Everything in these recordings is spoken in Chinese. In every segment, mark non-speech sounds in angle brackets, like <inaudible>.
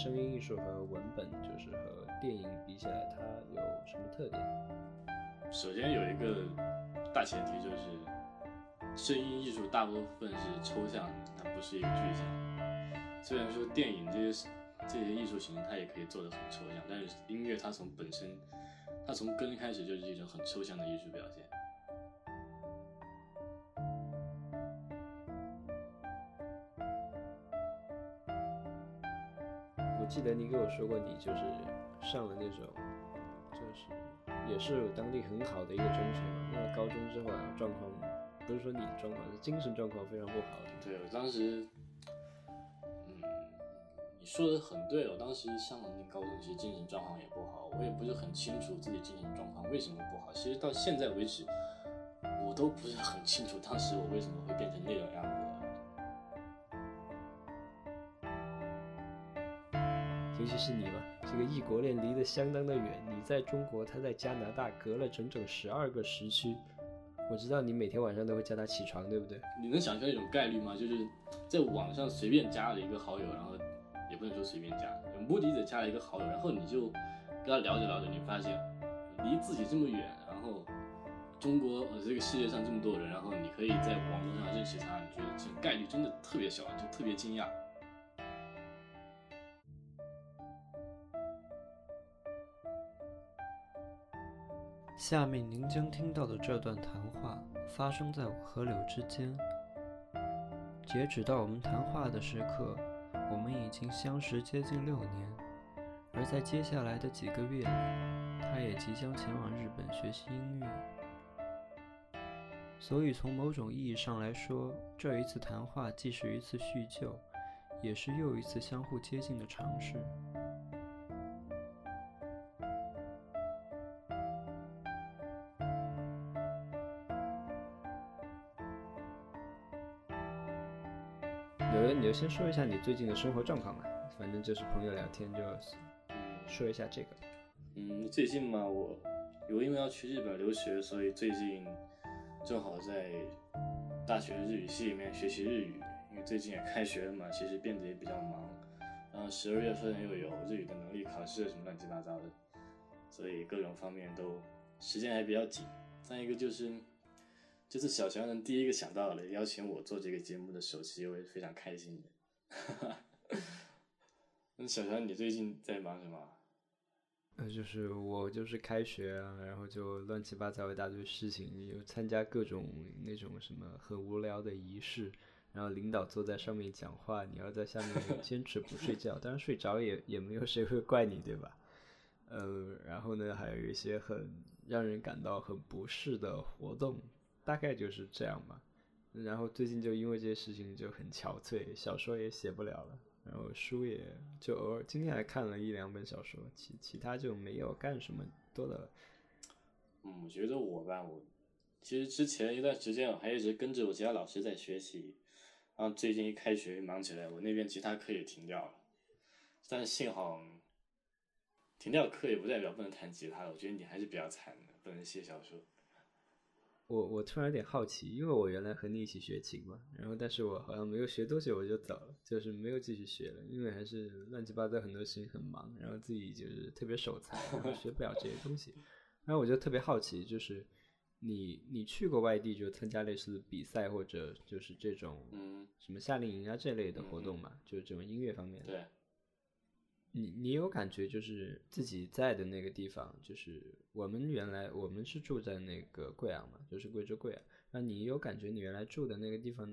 声音艺术和文本，就是和电影比起来，它有什么特点？首先有一个大前提就是，声音艺术大部分是抽象的，它不是一个具象。虽然说电影这些这些艺术形式它也可以做得很抽象，但是音乐它从本身，它从根开始就是一种很抽象的艺术表现。记得你跟我说过，你就是上了那种，就是也是当地很好的一个中学嘛。那高中之后啊，状况不是说你状况，是精神状况非常不好。对我当时，嗯，你说的很对。我当时上了那高中，其实精神状况也不好。我也不是很清楚自己精神状况为什么不好。其实到现在为止，我都不是很清楚当时我为什么会变成那种样子。其是你嘛，这个异国恋离得相当的远，你在中国，他在加拿大，隔了整整十二个时区。我知道你每天晚上都会叫他起床，对不对？你能想象一种概率吗？就是在网上随便加了一个好友，然后也不能说随便加，有目的的加了一个好友，然后你就跟他聊着聊着，你发现离自己这么远，然后中国呃这个世界上这么多人，然后你可以在网络上认识他，你觉得这个概率真的特别小，就特别惊讶。下面您将听到的这段谈话发生在河流之间。截止到我们谈话的时刻，我们已经相识接近六年，而在接下来的几个月里，他也即将前往日本学习音乐。所以，从某种意义上来说，这一次谈话既是一次叙旧，也是又一次相互接近的尝试。就先说一下你最近的生活状况吧，反正就是朋友聊天，就说一下这个。嗯，最近嘛，我有因为要去日本留学，所以最近正好在大学日语系里面学习日语。因为最近也开学了嘛，其实变得也比较忙。然后十二月份又有日语的能力考试什么乱七八糟的，所以各种方面都时间还比较紧。再一个就是。这次小乔能第一个想到了邀请我做这个节目的首期，我也非常开心的。那小乔，你最近在忙什么？呃，就是我就是开学啊，然后就乱七八糟一大堆事情，有参加各种那种什么很无聊的仪式，然后领导坐在上面讲话，你要在下面 <laughs> 坚持不睡觉，当然睡着也也没有谁会怪你，对吧？呃，然后呢，还有一些很让人感到很不适的活动。大概就是这样吧，然后最近就因为这些事情就很憔悴，小说也写不了了，然后书也就偶尔今天还看了一两本小说，其其他就没有干什么多的。嗯，我觉得我吧，我其实之前一段时间我还一直跟着我其他老师在学习，然后最近一开学忙起来，我那边其他课也停掉了，但是幸好停掉课也不代表不能弹吉他了，我觉得你还是比较惨的，不能写小说。我我突然有点好奇，因为我原来和你一起学琴嘛，然后但是我好像没有学多久我就走了，就是没有继续学了，因为还是乱七八糟很多事情很忙，然后自己就是特别手残，然后学不了这些东西。<laughs> 然后我就特别好奇，就是你你去过外地就参加类似比赛或者就是这种嗯什么夏令营啊这类的活动嘛，就是这种音乐方面的。对。你你有感觉就是自己在的那个地方，就是我们原来我们是住在那个贵阳嘛，就是贵州贵阳。那你有感觉你原来住的那个地方，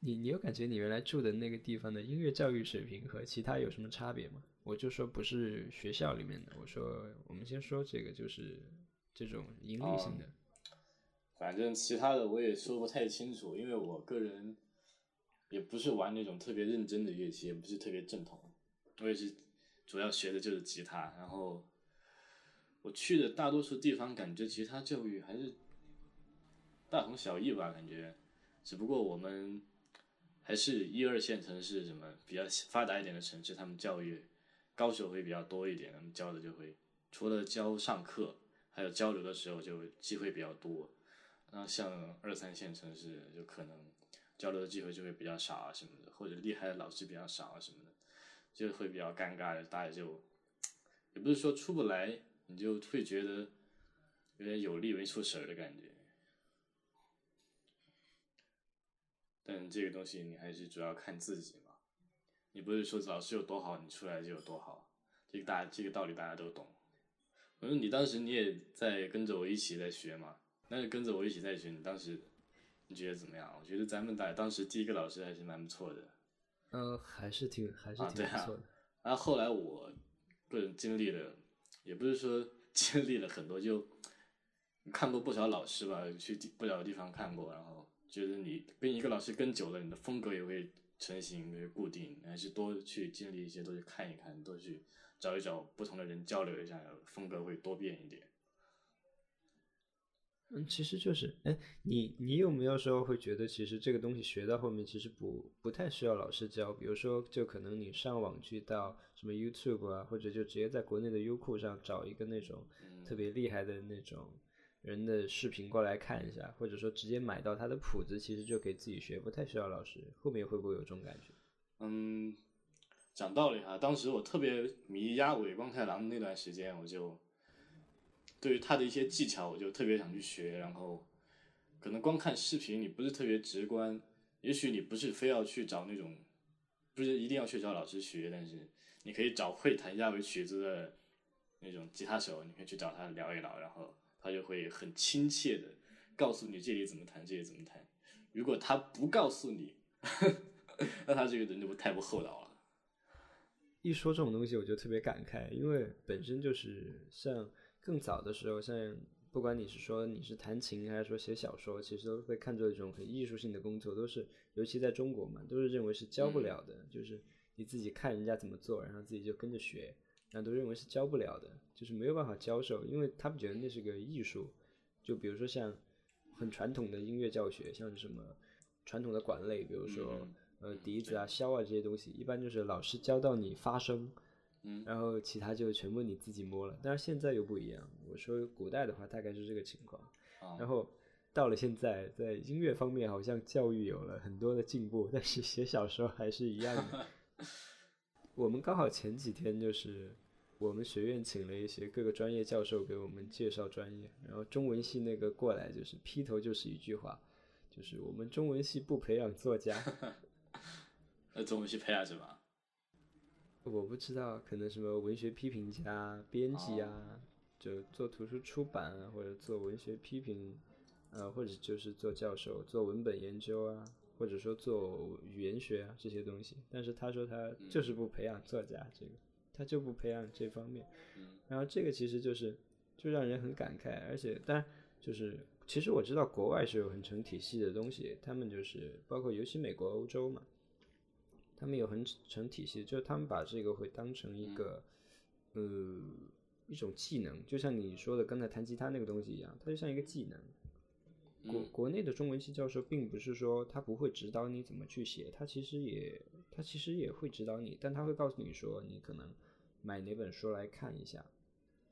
你你有感觉你原来住的那个地方的音乐教育水平和其他有什么差别吗？我就说不是学校里面的，我说我们先说这个就是这种盈利性的。反正其他的我也说不太清楚，因为我个人也不是玩那种特别认真的乐器，也不是特别正统，我也是。主要学的就是吉他，然后我去的大多数地方，感觉吉他教育还是大同小异吧，感觉。只不过我们还是一二线城市，什么比较发达一点的城市，他们教育高手会比较多一点，他们教的就会除了教上课，还有交流的时候就机会比较多。然后像二三线城市，就可能交流的机会就会比较少啊什么的，或者厉害的老师比较少啊什么的。就会比较尴尬，大家就也不是说出不来，你就会觉得有点有力没出神的感觉。但这个东西你还是主要看自己嘛，你不是说老师有多好，你出来就有多好，这个大这个道理大家都懂。我说你当时你也在跟着我一起在学嘛，那就跟着我一起在学，你当时你觉得怎么样？我觉得咱们大当时第一个老师还是蛮不错的。呃，还是挺还是挺不错的。然后后来我个人经历了，也不是说 <laughs> 经历了很多，就看过不少老师吧，去地不少地方看过，然后觉得你跟一个老师跟久了，你的风格也会成型，会固定，还是多去经历一些，多去看一看，多去找一找不同的人交流一下，风格会多变一点。嗯，其实就是，哎，你你有没有时候会觉得，其实这个东西学到后面，其实不不太需要老师教。比如说，就可能你上网去到什么 YouTube 啊，或者就直接在国内的优酷上找一个那种特别厉害的那种人的视频过来看一下，或者说直接买到他的谱子，其实就可以自己学，不太需要老师。后面会不会有这种感觉？嗯，讲道理哈，当时我特别迷鸭尾光太郎那段时间，我就对于他的一些技巧，我就特别想去学。然后，可能光看视频你不是特别直观，也许你不是非要去找那种，不是一定要去找老师学，但是你可以找会弹鸭尾曲子的那种吉他手，你可以去找他聊一聊，然后他就会很亲切的告诉你这里怎么弹，这里怎么弹。如果他不告诉你，<laughs> 那他这个人就不太不厚道了。一说这种东西，我就特别感慨，因为本身就是像更早的时候，像不管你是说你是弹琴还是说写小说，其实都会看作一种很艺术性的工作，都是尤其在中国嘛，都是认为是教不了的，就是你自己看人家怎么做，然后自己就跟着学，然后都认为是教不了的，就是没有办法教授，因为他们觉得那是个艺术。就比如说像很传统的音乐教学，像什么传统的管类，比如说。呃，笛子啊、箫啊这些东西，一般就是老师教到你发声，嗯，然后其他就全部你自己摸了。但是现在又不一样，我说古代的话大概是这个情况，啊然后到了现在，在音乐方面好像教育有了很多的进步，但是写小说还是一样的。<laughs> 我们刚好前几天就是我们学院请了一些各个专业教授给我们介绍专业，然后中文系那个过来就是劈头就是一句话，就是我们中文系不培养作家。<laughs> 那中文系培养什么？我不知道，可能什么文学批评家、编辑啊，就做图书出版啊，或者做文学批评，呃，或者就是做教授、做文本研究啊，或者说做语言学啊这些东西。但是他说他就是不培养作家，这个他就不培养这方面。然后这个其实就是就让人很感慨，而且当然就是其实我知道国外是有很成体系的东西，他们就是包括尤其美国、欧洲嘛。他们有很成体系，就是他们把这个会当成一个，呃，一种技能，就像你说的刚才弹吉他那个东西一样，它就像一个技能。国国内的中文系教授并不是说他不会指导你怎么去写，他其实也他其实也会指导你，但他会告诉你说你可能买哪本书来看一下，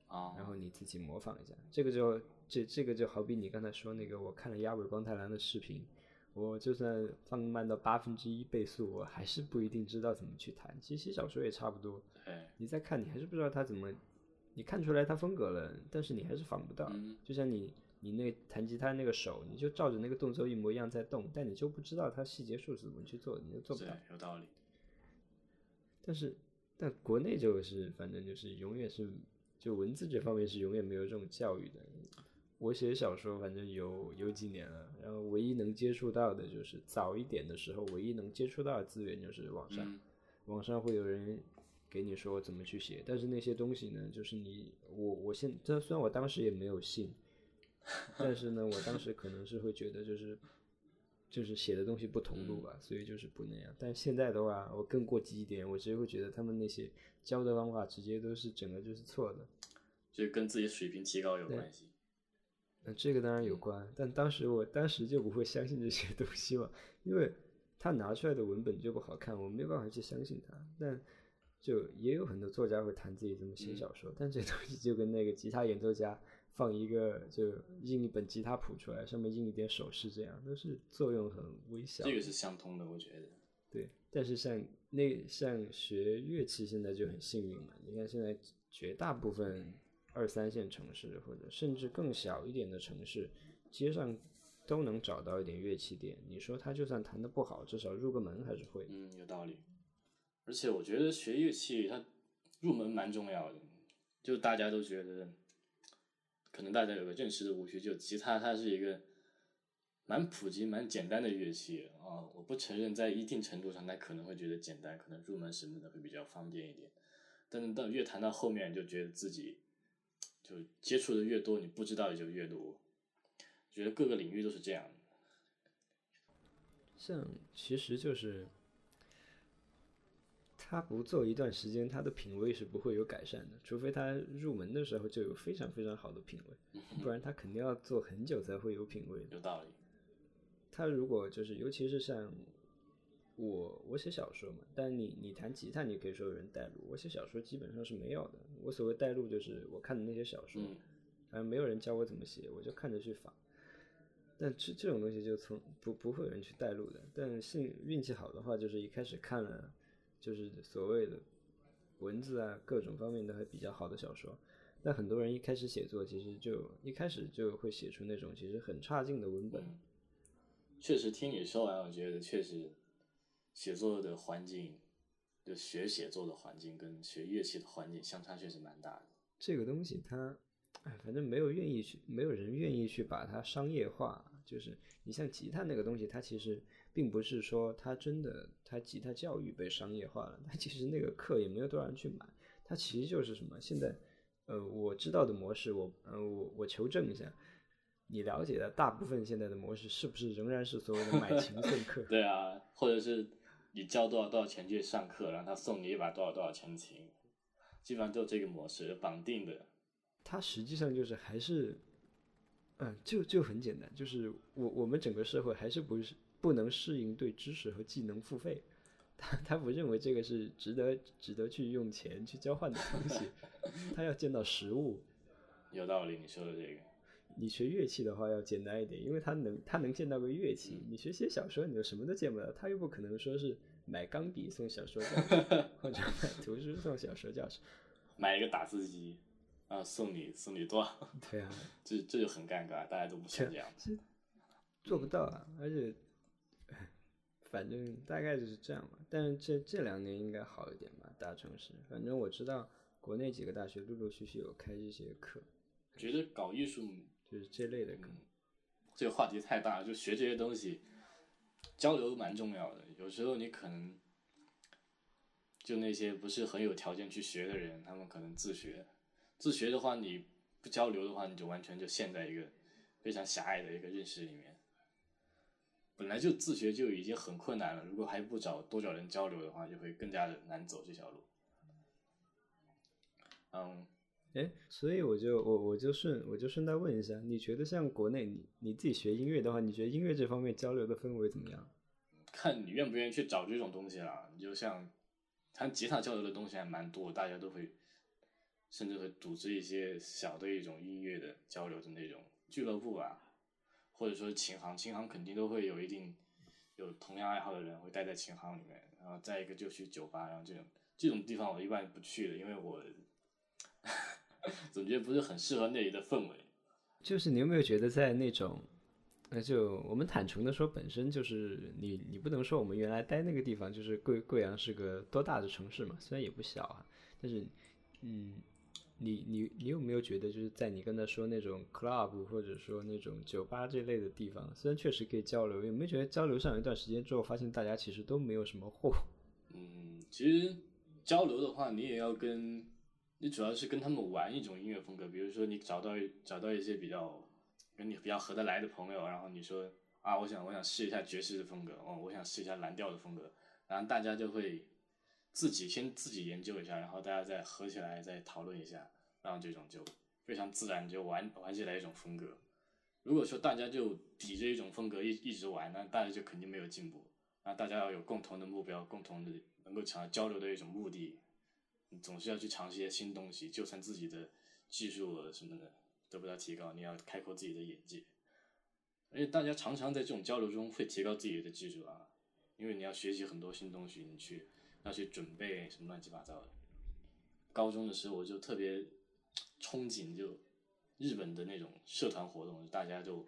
啊，然后你自己模仿一下。这个就这这个就好比你刚才说那个，我看了鸭尾光太郎的视频。我就算放慢到八分之一倍速，我还是不一定知道怎么去弹。其实写小说也差不多，对，你再看，你还是不知道他怎么，你看出来他风格了，但是你还是仿不到。嗯就像你你那弹吉他那个手，你就照着那个动作一模一样在动，但你就不知道他细节数是怎么去做的，你就做不对到。，有道理。但是但国内就是反正就是永远是就文字这方面是永远没有这种教育的。我写小说反正有有几年了，然后唯一能接触到的就是早一点的时候，唯一能接触到的资源就是网上，嗯网上会有人给你说怎么去写，但是那些东西呢，就是你我我现这虽然我当时也没有信，<laughs> 但是呢，我当时可能是会觉得就是就是写的东西不同路吧，所以就是不那样。但现在的话，我更过激一点，我直接会觉得他们那些教的方法直接都是整个就是错的。就跟自己水平提高有关系。那这个当然有关，但当时我当时就不会相信这些东西嘛，因为他拿出来的文本就不好看，我没有办法去相信他。但就也有很多作家会谈自己怎么写小说，但这东西就跟那个吉他演奏家放一个就印一本吉他谱出来，上面印一点手势，这样都是作用很微小。这个是相通的，我觉得。对，但是像那像学乐器现在就很幸运嘛，你看现在绝大部分二三线城市或者甚至更小一点的城市，街上都能找到一点乐器店。你说他就算弹的不好，至少入个门还是会。嗯，有道理。而且我觉得学乐器它入门蛮重要的，就大家都觉得，可能大家有个认识的误区，就吉他它是一个蛮普及、蛮简单的乐器啊。我不承认，在一定程度上，它可能会觉得简单，可能入门什么的会比较方便一点。但是到越弹到后面，就觉得自己就接触的越多，你不知道也就越多。觉得各个领域都是这样的。像其实就是。他不做一段时间，他的品味是不会有改善的，除非他入门的时候就有非常非常好的品味，<laughs> 不然他肯定要做很久才会有品味。有道理。他如果就是，尤其是像我，我写小说嘛，但你你弹吉他，你可以说有人带路，我写小说基本上是没有的。我所谓带路，就是我看的那些小说，反正没有人教我怎么写，我就看着去仿。但这这种东西就从不不会有人去带路的。但幸运气好的话，就是一开始看了。就是所谓的文字啊，各种方面都还比较好的小说，但很多人一开始写作，其实就一开始就会写出那种其实很差劲的文本。确实，听你说完，我觉得确实写作的环境，就学写作的环境跟学乐器的环境相差确实蛮大的。这个东西它，哎，反正没有愿意去，没有人愿意去把它商业化。就是你像吉他那个东西，它其实。并不是说它真的它吉他教育被商业化了，它其实那个课也没有多少人去买，它其实就是什么？现在，呃，我知道的模式，我呃我我求证一下，你了解的大部分现在的模式是不是仍然是所谓的买琴 <laughs> 送课？对啊，或者是你交多少多少钱去上课，然后他送你一把多少多少钱的琴，基本上就这个模式绑定的。它实际上就是还是，嗯，就就很简单，就是我我们整个社会还是不是。不能适应对知识和技能付费，他他不认为这个是值得值得去用钱去交换的东西，<laughs> 他要见到实物。有道理，你说的这个。你学乐器的话要简单一点，因为他能他能见到个乐器。你学写小说，你就什么都见不到，他又不可能说是买钢笔送小说教室，<laughs> 或者买图书送小说教室，<laughs> 买一个打字机啊送你送你多少？对啊，这这就很尴尬，大家都不想这样。做不到啊，而且。反正大概就是这样吧，但是这这两年应该好一点吧，大城市。反正我知道国内几个大学陆陆续续有开这些课，觉得搞艺术就是这类的课。这个话题太大了，就学这些东西，交流蛮重要的。有时候你可能，就那些不是很有条件去学的人，他们可能自学。自学的话，你不交流的话，你就完全就陷在一个非常狭隘的一个认识里面。本来就自学就已经很困难了，如果还不找多找人交流的话，就会更加的难走这条路。嗯，哎，所以我就我我就顺我就顺带问一下，你觉得像国内你你自己学音乐的话，你觉得音乐这方面交流的氛围怎么样？看你愿不愿意去找这种东西啦。你就像弹吉他交流的东西还蛮多，大家都会甚至会组织一些小的一种音乐的交流的那种俱乐部吧。或者说琴行，琴行肯定都会有一定有同样爱好的人会待在琴行里面，然后再一个就去酒吧，然后这种这种地方我一般不去的，因为我 <laughs> 总觉得不是很适合那里的氛围。就是你有没有觉得在那种，那就我们坦诚的说，本身就是你你不能说我们原来待那个地方就是贵贵阳是个多大的城市嘛，虽然也不小啊，但是嗯。你你你有没有觉得，就是在你刚才说那种 club 或者说那种酒吧这类的地方，虽然确实可以交流，有没有觉得交流上一段时间之后，发现大家其实都没有什么货？<laughs> 嗯，其实交流的话，你也要跟，你主要是跟他们玩一种音乐风格，比如说你找到找到一些比较跟你比较合得来的朋友，然后你说啊，我想我想试一下爵士的风格，哦，我想试一下蓝调的风格，然后大家就会。自己先自己研究一下，然后大家再合起来再讨论一下，然后这种就非常自然就玩玩起来一种风格。如果说大家就抵着一种风格一一直玩，那大家就肯定没有进步。那大家要有共同的目标，共同的能够强交流的一种目的，总是要去尝试一些新东西。就算自己的技术什么的得不到提高，你要开阔自己的眼界。而且大家常常在这种交流中会提高自己的技术啊。因为你要学习很多新东西，你去要去准备什么乱七八糟的。高中的时候我就特别憧憬就日本的那种社团活动，大家就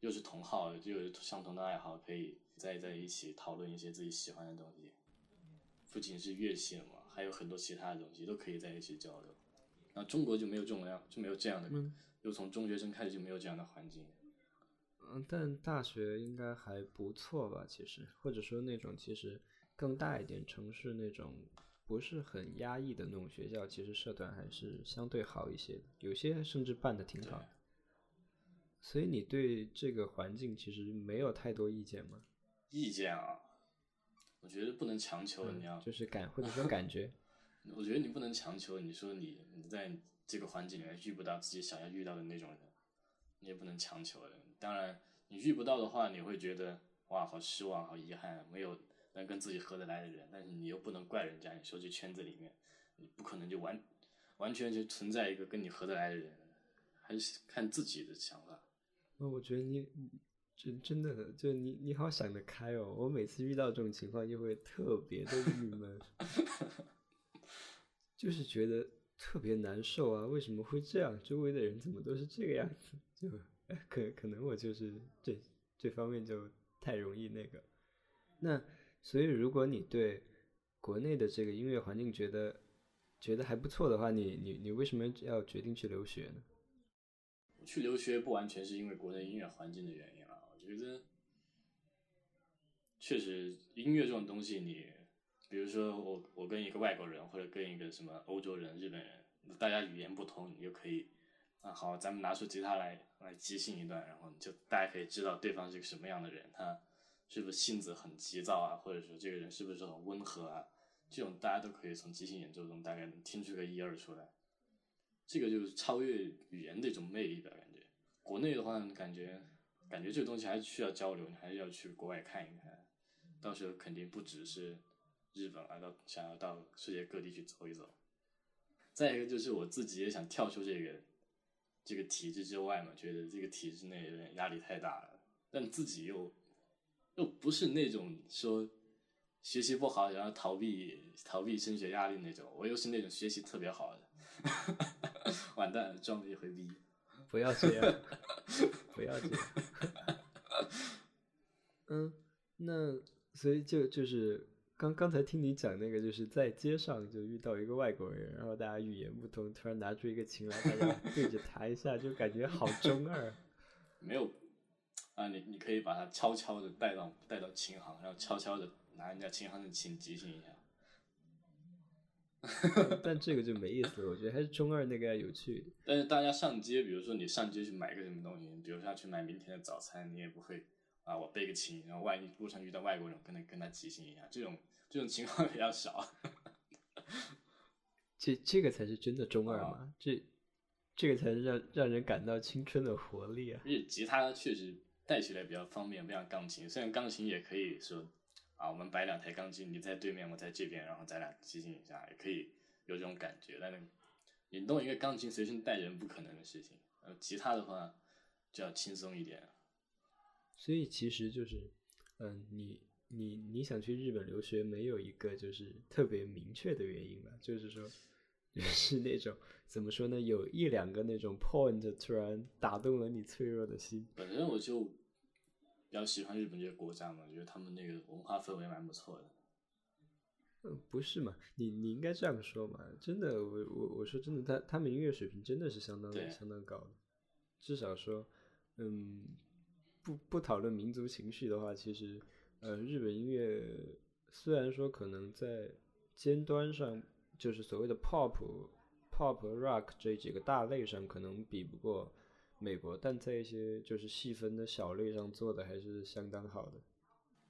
又是同好，又有相同的爱好，可以在在一起讨论一些自己喜欢的东西。不仅是乐器了嘛，还有很多其他的东西都可以在一起交流。那中国就没有这种样，就没有这样的，就从中学生开始就没有这样的环境。嗯，但大学应该还不错吧？其实，或者说那种其实更大一点城市那种不是很压抑的那种学校，其实社团还是相对好一些的，有些甚至办的挺好。所以你对这个环境其实没有太多意见吗？意见啊，我觉得不能强求你要，就是感或者说感觉。<laughs> 我觉得你不能强求，你说你你在这个环境里面遇不到自己想要遇到的那种人，你也不能强求的。当然，你遇不到的话，你会觉得哇，好失望，好遗憾，没有能跟自己合得来的人。但是你又不能怪人家，你说这圈子里面，你不可能就完完全就存在一个跟你合得来的人，还是看自己的想法。那我觉得你真真的就你你好想得开哦！我每次遇到这种情况就会特别的郁闷。就是觉得特别难受啊！为什么会这样？周围的人怎么都是这个样子？就可可能我就是这这方面就太容易那个。那所以，如果你对国内的这个音乐环境觉得觉得还不错的话，你你你为什么要决定去留学呢？去留学不完全是因为国内音乐环境的原因，觉得确实音乐这种东西你。比如说我我跟一个外国人或者跟一个什么欧洲人、日本人，大家语言不通，你就可以啊好，咱们拿出吉他来来即兴一段，然后你就大家可以知道对方是个什么样的人，他是不是性子很急躁啊，或者说这个人是不是很温和啊，这种大家都可以从即兴演奏中大概能听出个一二出来。这个就是超越语言的一种魅力吧，感觉。国内的话，感觉感觉这个东西还是需要交流，你还是要去国外看一看，到时候肯定不只是。日本啊，到想要到世界各地去走一走。再一个就是我自己也想跳出这个这个体制之外嘛，觉得这个体制内有点压力太大了，但自己又又不是那种说学习不好然后逃避逃避升学压力那种，我又是那种学习特别好的，<laughs> 完蛋了，装了一回逼。不要这样，不要这样。<laughs> 嗯，那所以就就是。刚刚才听你讲那个，就是在街上就遇到一个外国人，然后大家语言不通，突然拿出一个琴来，大家 <laughs> 对着弹一下，就感觉好中二。<laughs> 没有啊，你你可以把它悄悄的带到带到琴行，然后悄悄的拿人家琴行的琴即兴一下。<laughs> 但这个就没意思了，我觉得还是中二那个有趣。但是大家上街，比如说你上街去买个什么东西，比如说去买明天的早餐，你也不会啊，我背个琴，然后万一路上遇到外国人，跟他跟他即兴一下，这种。这种情况比较少，<laughs> 这这个才是真的中二嘛？这这个才是让让人感到青春的活力啊！而且吉他确实带起来比较方便，不像钢琴。虽然钢琴也可以说啊，我们摆两台钢琴，你在对面，我在这边，然后咱俩即兴一下，也可以有这种感觉。但是你弄一个钢琴随身带人不可能的事情，呃，吉他的话就要轻松一点。所以其实就是，嗯，你。你你想去日本留学，没有一个就是特别明确的原因吧？就是说，是那种怎么说呢？有一两个那种 point 突然打动了你脆弱的心。本身我就比较喜欢日本这个国家嘛，觉得他们那个文化氛围蛮不错的。嗯，不是嘛？你你应该这样说嘛？真的，我我我说真的，他他们音乐水平真的是相当相当高的。至少说，嗯，不不讨论民族情绪的话，其实。呃，日本音乐虽然说可能在尖端上，就是所谓的 pop、pop、rock 这几个大类上可能比不过美国，但在一些就是细分的小类上做的还是相当好的。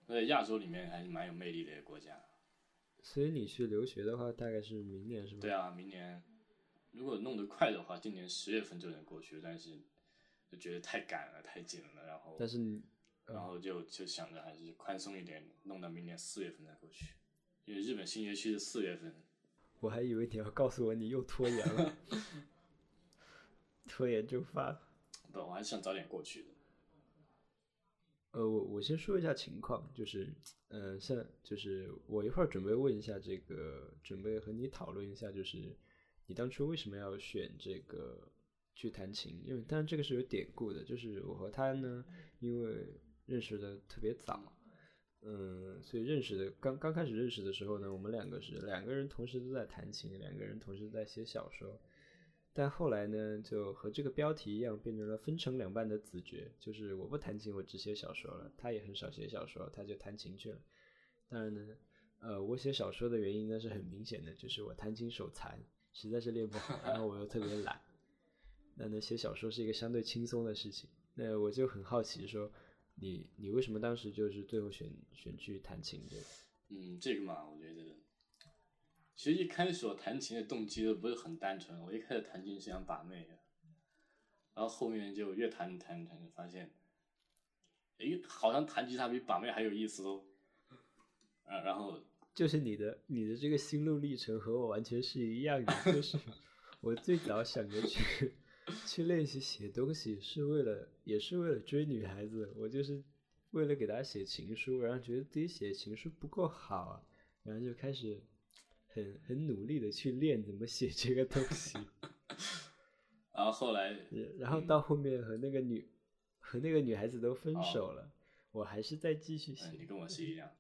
在亚洲里面还是蛮有魅力的一个国家。所以你去留学的话，大概是明年是吗？对啊，明年如果弄得快的话，今年十月份就能过去，但是就觉得太赶了，太紧了，然后。但是你。然后就就想着还是宽松一点，弄到明年四月份再过去，因为日本新学期是四月份。我还以为你要告诉我你又拖延了，<laughs> 拖延就发。不，我还是想早点过去的。呃，我我先说一下情况，就是，呃，像就是我一会儿准备问一下这个，准备和你讨论一下，就是你当初为什么要选这个去弹琴？因为当然这个是有典故的，就是我和他呢，因为认识的特别早，嗯，所以认识的刚刚开始认识的时候呢，我们两个是两个人同时都在弹琴，两个人同时在写小说。但后来呢，就和这个标题一样，变成了分成两半的子爵，就是我不弹琴，我只写小说了。他也很少写小说，他就弹琴去了。当然呢，呃，我写小说的原因呢是很明显的，就是我弹琴手残，实在是练不好，然后我又特别懒。那呢，写小说是一个相对轻松的事情。那我就很好奇说，你你为什么当时就是最后选选去弹琴的？嗯，这个嘛，我觉得，其实一开始我弹琴的动机都不是很单纯，我一开始弹琴是想把妹的，然后后面就越弹弹弹，发现，诶，好像弹吉他比把妹还有意思哦。啊，然后就是你的你的这个心路历程和我完全是一样的，就是 <laughs> 我最早想着去去练习写东西，是为了也是为了追女孩子，我就是为了给她写情书，然后觉得自己写情书不够好，然后就开始很 <laughs> 很努力的去练怎么写这个东西，<laughs> 然后后来，然后到后面和那个女和那个女孩子都分手了，我还是在继续写嗯，，你跟我是一样。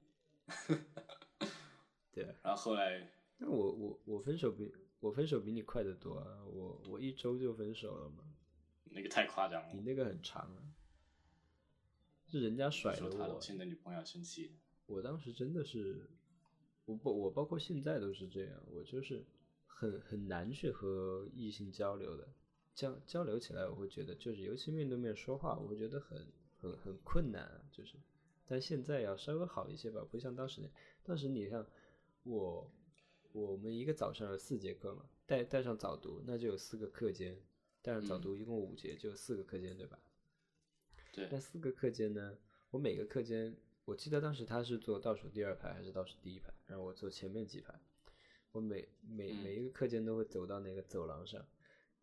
<laughs> 对啊。然后后来，那我我我分手比我分手比你快得多啊！我我一周就分手了嘛，那个太夸张了你，那个很长啊，是人家甩了我。现在女朋友生气，我当时真的是，我包我包括现在都是这样，我就是很很难去和异性交流的，交交流起来我会觉得就是尤其面对面说话，我会觉得很很很困难啊，就是，但现在要稍微好一些吧，不像当时那，当时你像我我们一个早上有四节课嘛，带带上早读，那就有四个课间，带上早读一共五节，就有四个课间对吧？对。那，四个课间呢，我每个课间，我记得当时他是坐倒数第二排还是倒数第一排，然后我坐前面几排。我每每嗯每一个课间都会走到那个走廊上，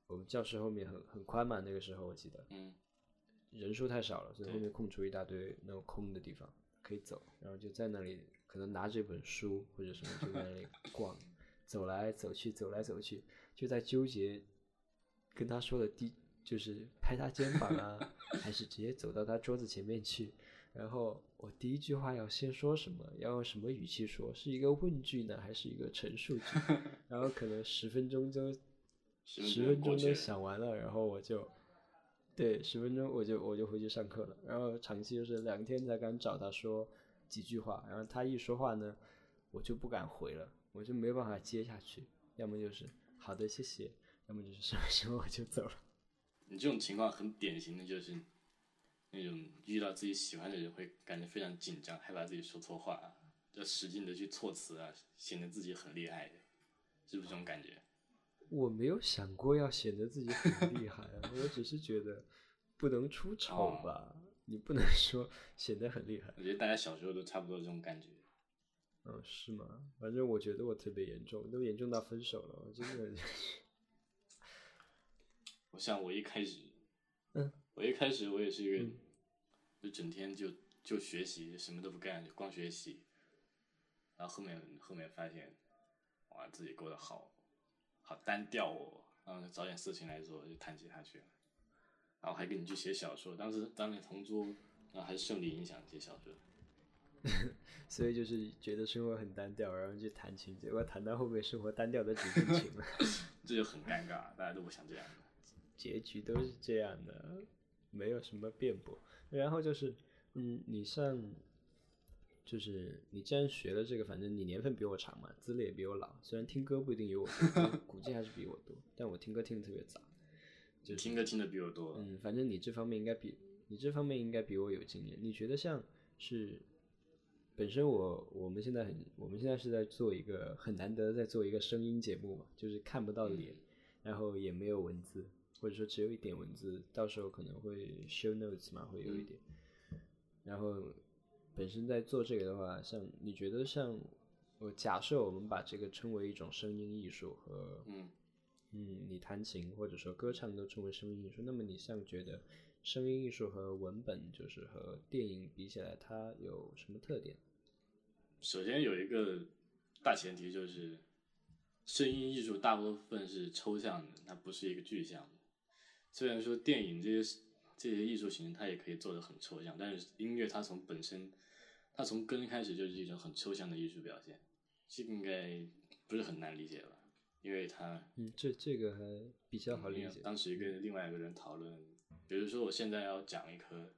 我们教室后面很很宽嘛，那个时候我记得嗯，人数太少了，所以后面空出一大堆那种空的地方可以走，然后就在那里可能拿着一本书或者什么就在那里 <laughs> 逛，走来走去，走来走去，就在纠结跟他说的第就是拍他肩膀啊，<laughs> 还是直接走到他桌子前面去。然后我第一句话要先说什么，要用什么语气说，是一个问句呢，还是一个陈述句？<laughs> 然后可能十分钟就十 <laughs> 十分钟都分钟过去了想完了，然后我就对十分钟我就我就回去上课了。然后长期就是两天才敢找他说几句话，然后他一说话呢，我就不敢回了，我就没办法接下去，要么就是好的谢谢，要么就是什么时候我就走了。你这种情况很典型的就是那种遇到自己喜欢的人会感觉非常紧张，害怕自己说错话，要使劲的去措辞啊，显得自己很厉害，是不是这种感觉？我没有想过要显得自己很厉害啊，我只是觉得不能出丑吧，你不能说显得很厉害。我觉得大家小时候都差不多这种感觉。嗯，是吗？反正我觉得我特别严重，都严重到分手了，我真的是。<laughs> 我像我一开始，嗯，我一开始我也是一个，嗯就整天就就学习，什么都不干，就光学习。然后后面后面发现，哇，自己过得好好单调哦，然后就找点事情来做，就弹吉他去了。然后还跟你去写小说，当时当你同桌，然后还受你影响写小说。<laughs> 所以就是觉得生活很单调，然后就弹琴，结果弹到后面生活单调的只剩 <laughs> 琴了，<laughs> 这就很尴尬，大家都不想这样的。结局都是这样的，没有什么辩驳。然后就是，嗯，你上，就是你既然学了这个，反正你年份比我长嘛，资历也比我老，虽然听歌不一定有我多，<laughs> 估计还是比我多，但我听歌听的特别早。就听歌听的比我多，嗯，反正你这方面应该比你这方面应该比我有经验。你觉得像是本身我我们现在很我们现在是在做一个很难得在做一个声音节目嘛，就是看不到脸，然后也没有文字，或者说只有一点文字，到时候可能会 show notes 嘛，会有一点。然后本身在做这个的话，像你觉得像我假设我们把这个称为一种声音艺术和嗯。嗯，你弹琴或者说歌唱都称为声音艺术，那么你像觉得声音艺术和文本，就是和电影比起来，它有什么特点？首先有一个大前提就是，声音艺术大部分是抽象的，它不是一个具象的。虽然说电影这些这些艺术形式它也可以做的很抽象，但是音乐它从本身，它从根开始就是一种很抽象的艺术表现，这个应该不是很难理解吧？因为它嗯，这这个还比较好理解。当时跟另外一个人讨论，比如说我现在要讲一棵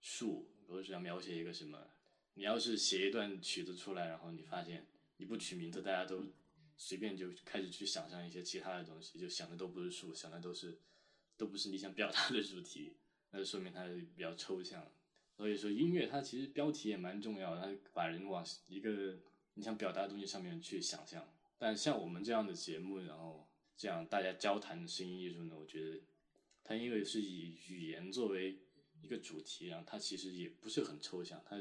树，或者是要描写一个什么，你要是写一段曲子出来，然后你发现你不取名字，大家都随便就开始去想象一些其他的东西，就想的都不是树，想的都是都不是你想表达的主题，那就说明它比较抽象。所以说音乐它其实标题也蛮重要，它把人往一个你想表达的东西上面去想象。但像我们这样的节目，然后这样大家交谈的声音艺术呢，我觉得它因为是以语言作为一个主题，然后它其实也不是很抽象，它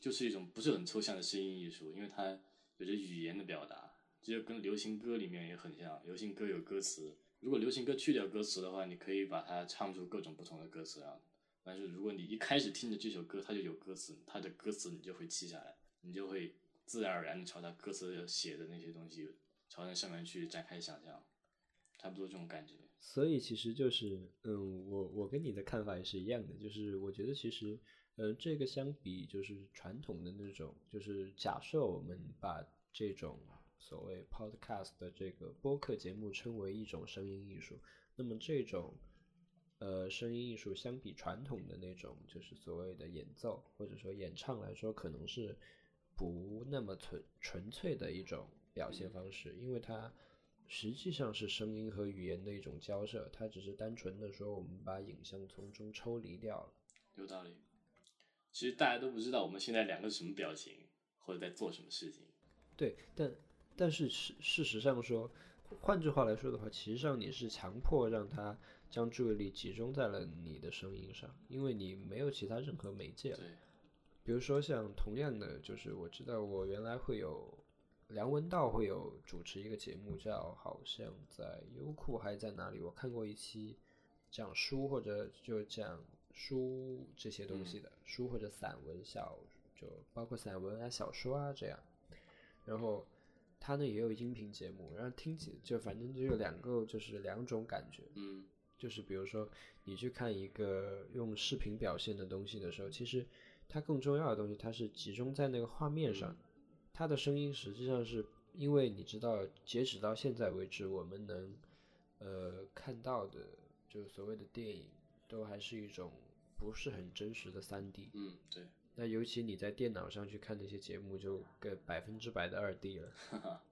就是一种不是很抽象的声音艺术，因为它有着语言的表达，就跟流行歌里面也很像。流行歌有歌词，如果流行歌去掉歌词的话，你可以把它唱出各种不同的歌词啊。但是如果你一开始听着这首歌，它就有歌词，它的歌词你就会记下来，你就会自然而然的朝它歌词写的那些东西，朝那上面去展开想象，差不多这种感觉。所以其实就是，嗯，我我跟你的看法也是一样的，就是我觉得其实，呃，这个相比就是传统的那种，就是假设我们把这种所谓 podcast 的这个播客节目称为一种声音艺术，那么这种呃声音艺术相比传统的那种就是所谓的演奏或者说演唱来说，可能是不那么纯纯粹的一种表现方式，因为它实际上是声音和语言的一种交涉，它只是单纯的说我们把影像从中抽离掉了。有道理。其实大家都不知道我们现在两个是什么表情，或者在做什么事情。对，但但是事事实上说，换句话来说的话，其实上你是强迫让他将注意力集中在了你的声音上，因为你没有其他任何媒介了。对，比如说像同样的，就是我知道我原来会有梁文道会有主持一个节目叫好像在优酷还是在哪里，我看过一期讲书或者就讲书这些东西的、书或者散文小就包括散文啊小说啊这样，然后他呢也有音频节目，然后听起就反正就有两个就是两种感觉，嗯，就是比如说你去看一个用视频表现的东西的时候，其实它更重要的东西，它是集中在那个画面上。它的声音实际上是因为你知道，截止到现在为止，我们能呃看到的，就所谓的电影，都还是一种不是很真实的三 D。嗯，对，那尤其你在电脑上去看那些节目，就个百分之百的二 D 了。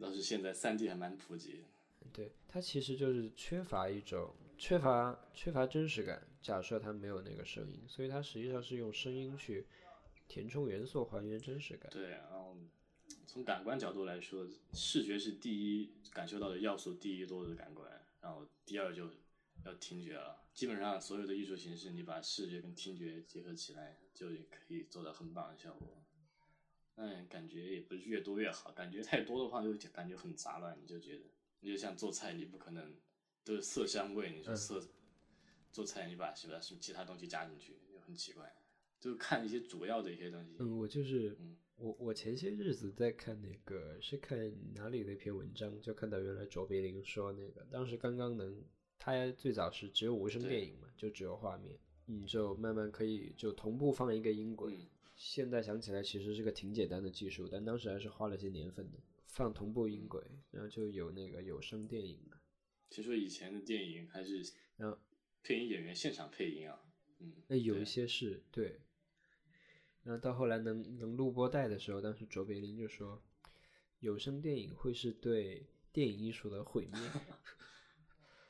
倒是现在三 D 还蛮普及。对，它其实就是缺乏一种缺乏缺乏真实感。假设它没有那个声音，所以它实际上是用声音去填充元素，还原真实感。对，然后从感官角度来说，视觉是第一感受到的要素第一多的感官，然后第二就要听觉了。基本上所有的艺术形式，你把视觉跟听觉结合起来，就可以做到很棒的效果。但感觉也不是越多越好，感觉太多的话就感觉很杂乱，你就觉得你就像做菜，你不可能都是色香味，你说色、做菜你把什么什么其他东西加进去，就很奇怪。就看一些主要的一些东西。嗯，我就是嗯我我前些日子在看那个是看哪里的一篇文章，就看到原来卓别林说那个当时刚刚能，他最早是只有无声电影嘛，就只有画面，嗯，就慢慢可以就同步放一个音轨。嗯现在想起来其实是个挺简单的技术，但当时还是花了些年份的，放同步音轨，然后就有那个有声电影嘛，其实以前的电影还是然后配音演员现场配音啊，嗯，那有一些是对，然后到后来能能录播带的时候，当时卓别林就说，有声电影会是对电影艺术的毁灭。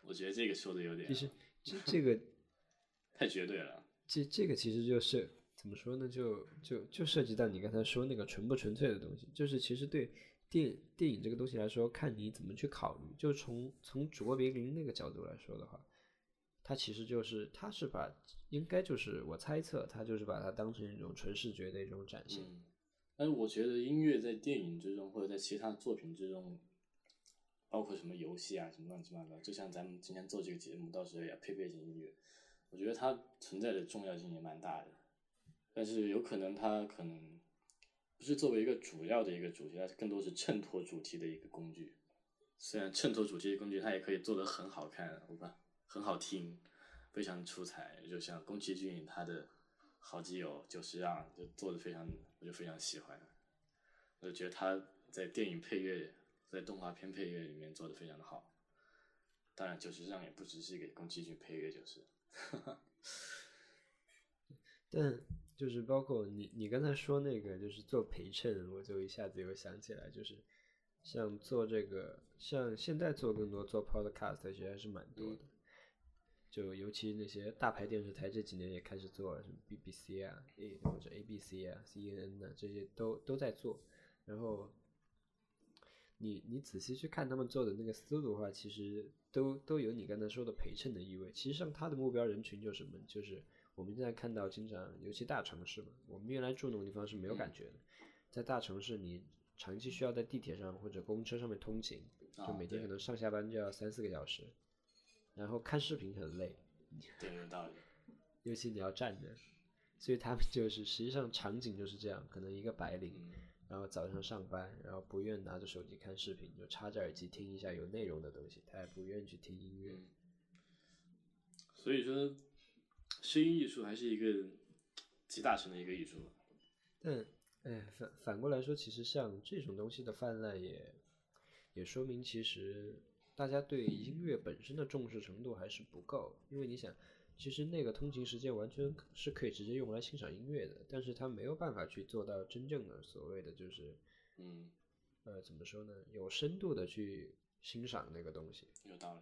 我觉得这个说的有点其实这这个 <laughs> 太绝对了。这这个其实就是怎么说呢？就就就涉及到你刚才说那个纯不纯粹的东西，就是其实对电电影这个东西来说，看你怎么去考虑。就从从卓别林那个角度来说的话，他其实就是他是把应该就是我猜测他就是把它当成一种纯视觉的一种展现。嗯，但是我觉得音乐在电影之中或者在其他作品之中，包括什么游戏啊什么乱七八糟，就像咱们今天做这个节目，到时候也要配背景音乐。我觉得它存在的重要性也蛮大的，但是有可能它可能不是作为一个主要的一个主题，它更多是衬托主题的一个工具。虽然衬托主题的工具，它也可以做得很好看，我吧，很好听，非常出彩。就像宫崎骏他的好基友久石让就做的非常，我就非常喜欢。我就觉得他在电影配乐、在动画片配乐里面做的非常的好。当然，久石让也不只是给宫崎骏配乐，就是。<laughs> 但就是包括你，你刚才说那个就是做陪衬，我就一下子又想起来，就是像做这个，像现在做更多做 podcast 其实还是蛮多的。就尤其那些大牌电视台这几年也开始做了，什么 BBC 啊，A 或者 ABC 啊，CNN 啊这些都都在做。然后你你仔细去看他们做的那个思路的话，其实都都有你刚才说的陪衬的意味。其实上他的目标人群就是什么？就是我们现在看到经常，尤其大城市嘛，我们原来住那种地方是没有感觉的，在大城市你长期需要在地铁上或者公车上面通勤，就每天可能上下班就要三四个小时。然后看视频很累，对，有道理。尤其你要站着，所以他们就是实际上场景就是这样，可能一个白领，然后早上上班，然后不愿拿着手机看视频，就插着耳机听一下有内容的东西，他也不愿意去听音乐。所以说，声音艺术还是一个集大成的一个艺术。但，哎，反反过来说，其实像这种东西的泛滥，也也说明其实。大家对音乐本身的重视程度还是不够，因为你想，其实那个通勤时间完全是可以直接用来欣赏音乐的，但是他没有办法去做到真正的所谓的就是，嗯，呃，怎么说呢？有深度的去欣赏那个东西。有道理。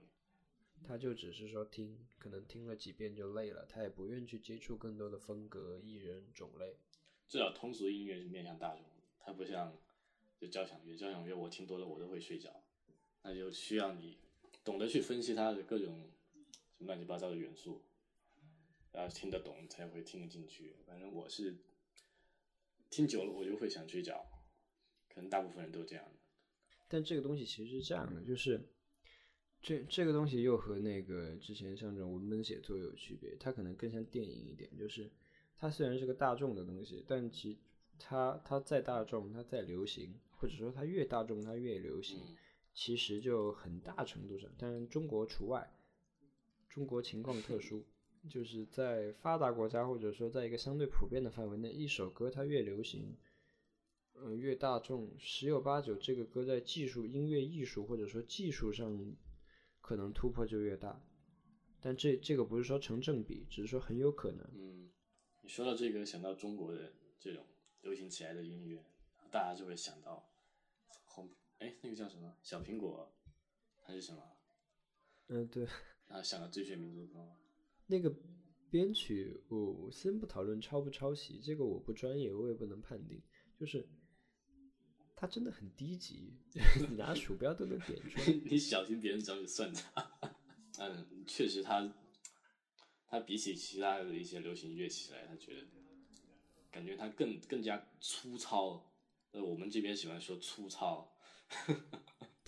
他就只是说听，可能听了几遍就累了，他也不愿去接触更多的风格、艺人、种类。至少通俗音乐是面向大众，它不像就交响乐，交响乐我听多了我都会睡着。那就需要你懂得去分析它的各种什么乱七八糟的元素，然后听得懂才会听得进去。反正我是听久了我就会想睡觉，可能大部分人都这样。但这个东西其实是这样的，就是这这个东西又和那个之前像这种文本写作有区别，它可能更像电影一点，就是它虽然是个大众的东西，但其它它再大众，它再流行，或者说它越大众它越流行。其实就很大程度上，当然中国除外。中国情况特殊，就是在发达国家或者说在一个相对普遍的范围内，一首歌它越流行，嗯，越大众，十有八九这个歌在技术、音乐艺术或者说技术上可能突破就越大。但这这个不是说成正比，只是说很有可能。嗯，你说到这个，想到中国的这种流行起来的音乐，大家就会想到红。哎，那个叫什么小苹果，还是什么？嗯，对。啊，想到最炫民族风。那个编曲，我先不讨论抄不抄袭，这个我不专业，我也不能判定。就是，它真的很低级，<laughs> 你拿鼠标都能点出来。<laughs> 你小心别人找你算账。嗯，确实，他他比起其他的一些流行乐起来，他觉得感觉他更更加粗糙。呃，我们这边喜欢说粗糙。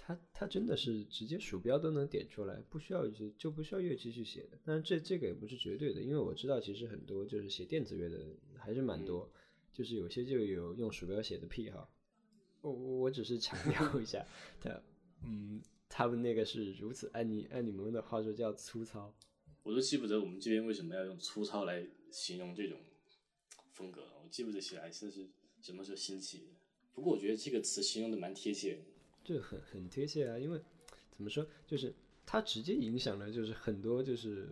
他他真的是直接鼠标都能点出来，不需要就就不需要乐器去写的。但是这这个也不是绝对的，因为我知道其实很多就是写电子乐的还是蛮多，就是有些就有用鼠标写的癖好。我我只是强 <laughs> 调一下，他嗯，他们那个是如此按你按你们的话说叫粗糙。我都记不得我们这边为什么要用粗糙来形容这种风格，我记不得起来这是什么时候兴起的。不过我觉得这个词形容的蛮贴切。这很很贴切啊，因为怎么说，就是它直接影响了就是很多就是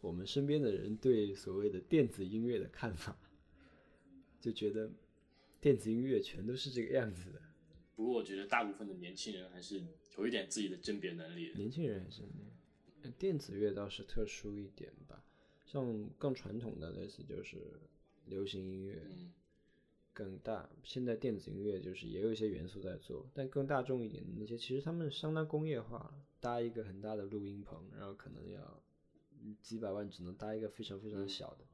我们身边的人对所谓的电子音乐的看法，就觉得电子音乐全都是这个样子的。不过我觉得大部分的年轻人还是有一点自己的甄别能力。年轻人还是电子乐倒是特殊一点吧，像更传统的类似就是流行音乐。更大，现在电子音乐就是也有一些元素在做，但更大众一点的那些，其实他们相当工业化了，搭一个很大的录音棚，然后可能要几百万只能搭一个非常非常小的，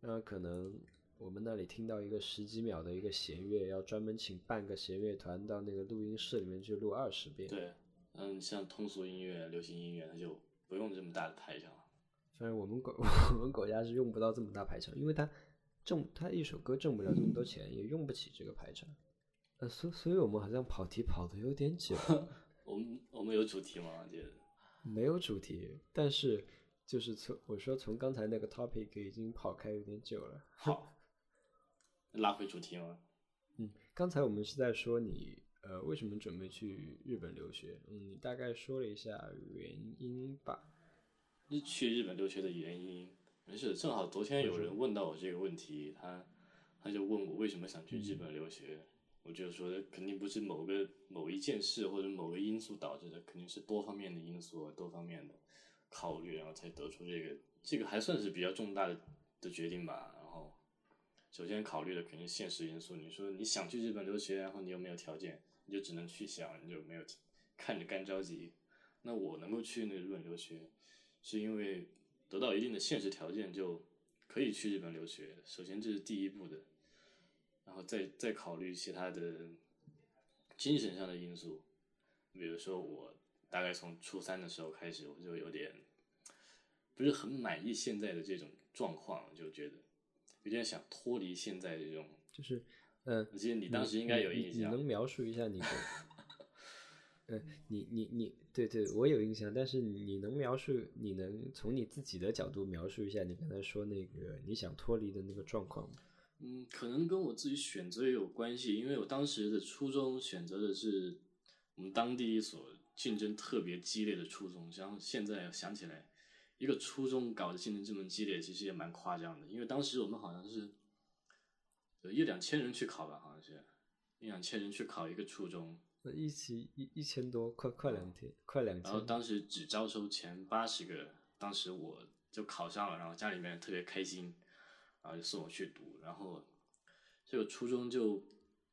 然后可能我们那里听到一个十几秒的一个弦乐，要专门请半个弦乐团到那个录音室里面去录二十遍。对，嗯，像通俗音乐、流行音乐，它就不用这么大的排场。反正我们国 <laughs> 我们国家是用不到这么大排场，因为他挣他一首歌挣不了这么多钱，也用不起这个排场。呃，所所以我们好像跑题跑的有点久，<laughs> 我们我们有主题吗？我觉得没有主题，但是就是从我说从刚才那个 topic 已经跑开有点久了。好，<laughs> 拉回主题吗？嗯，刚才我们是在说你呃为什么准备去日本留学？嗯，你大概说了一下原因吧。日去日本留学的原因，没事，正好昨天有人问到我这个问题，他他就问我为什么想去日本留学，我就说肯定不是某个某一件事或者某个因素导致的，肯定是多方面的因素，多方面的考虑，然后才得出这个这个还算是比较重大的的决定吧。然后首先考虑的肯定现实因素，你说你想去日本留学，然后你又没有条件，你就只能去想，你就没有看着干着急。那我能够去那日本留学。是因为得到一定的现实条件就可以去日本留学，首先这是第一步的，然后再再考虑其他的精神上的因素，比如说我大概从初三的时候开始，我就有点不是很满意现在的这种状况，就觉得有点想脱离现在这种，就是嗯，我记得你当时应该有印象，你能描述一下你的？呃，你你你，对对，我有印象，但是你能描述，你能从你自己的角度描述一下你刚才说那个你想脱离的那个状况吗？嗯，可能跟我自己选择也有关系，因为我当时的初中选择的是我们当地一所竞争特别激烈的初中，像现在想起来，一个初中搞得竞争这么激烈，其实也蛮夸张的，因为当时我们好像是有一两千人去考吧，好像是一两千人去考一个初中。一期一一千多，快快两天，快两千。然后当时只招收前八十个，当时我就考上了，然后家里面特别开心，然后就送我去读。然后这个初中就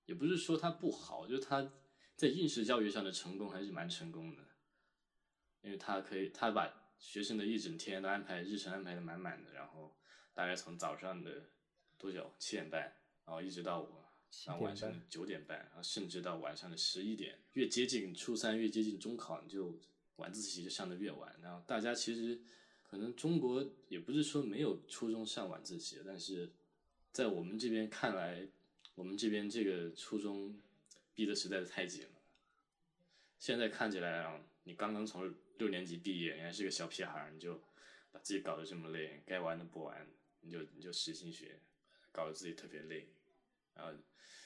也不是说它不好，就是他在应试教育上的成功还是蛮成功的，因为他可以他把学生的一整天都安排日程安排的满满的，然后大概从早上的多久七点半，然后一直到我。到晚上九点半，然后甚至到晚上的十一点，越接近初三，越接近中考，你就晚自习就上的越晚。然后大家其实可能中国也不是说没有初中上晚自习，但是在我们这边看来，我们这边这个初中逼的实在是太紧了。现在看起来啊，你刚刚从六年级毕业，你还是个小屁孩，你就把自己搞得这么累，该玩的不玩，你就你就使劲学，搞得自己特别累，然后。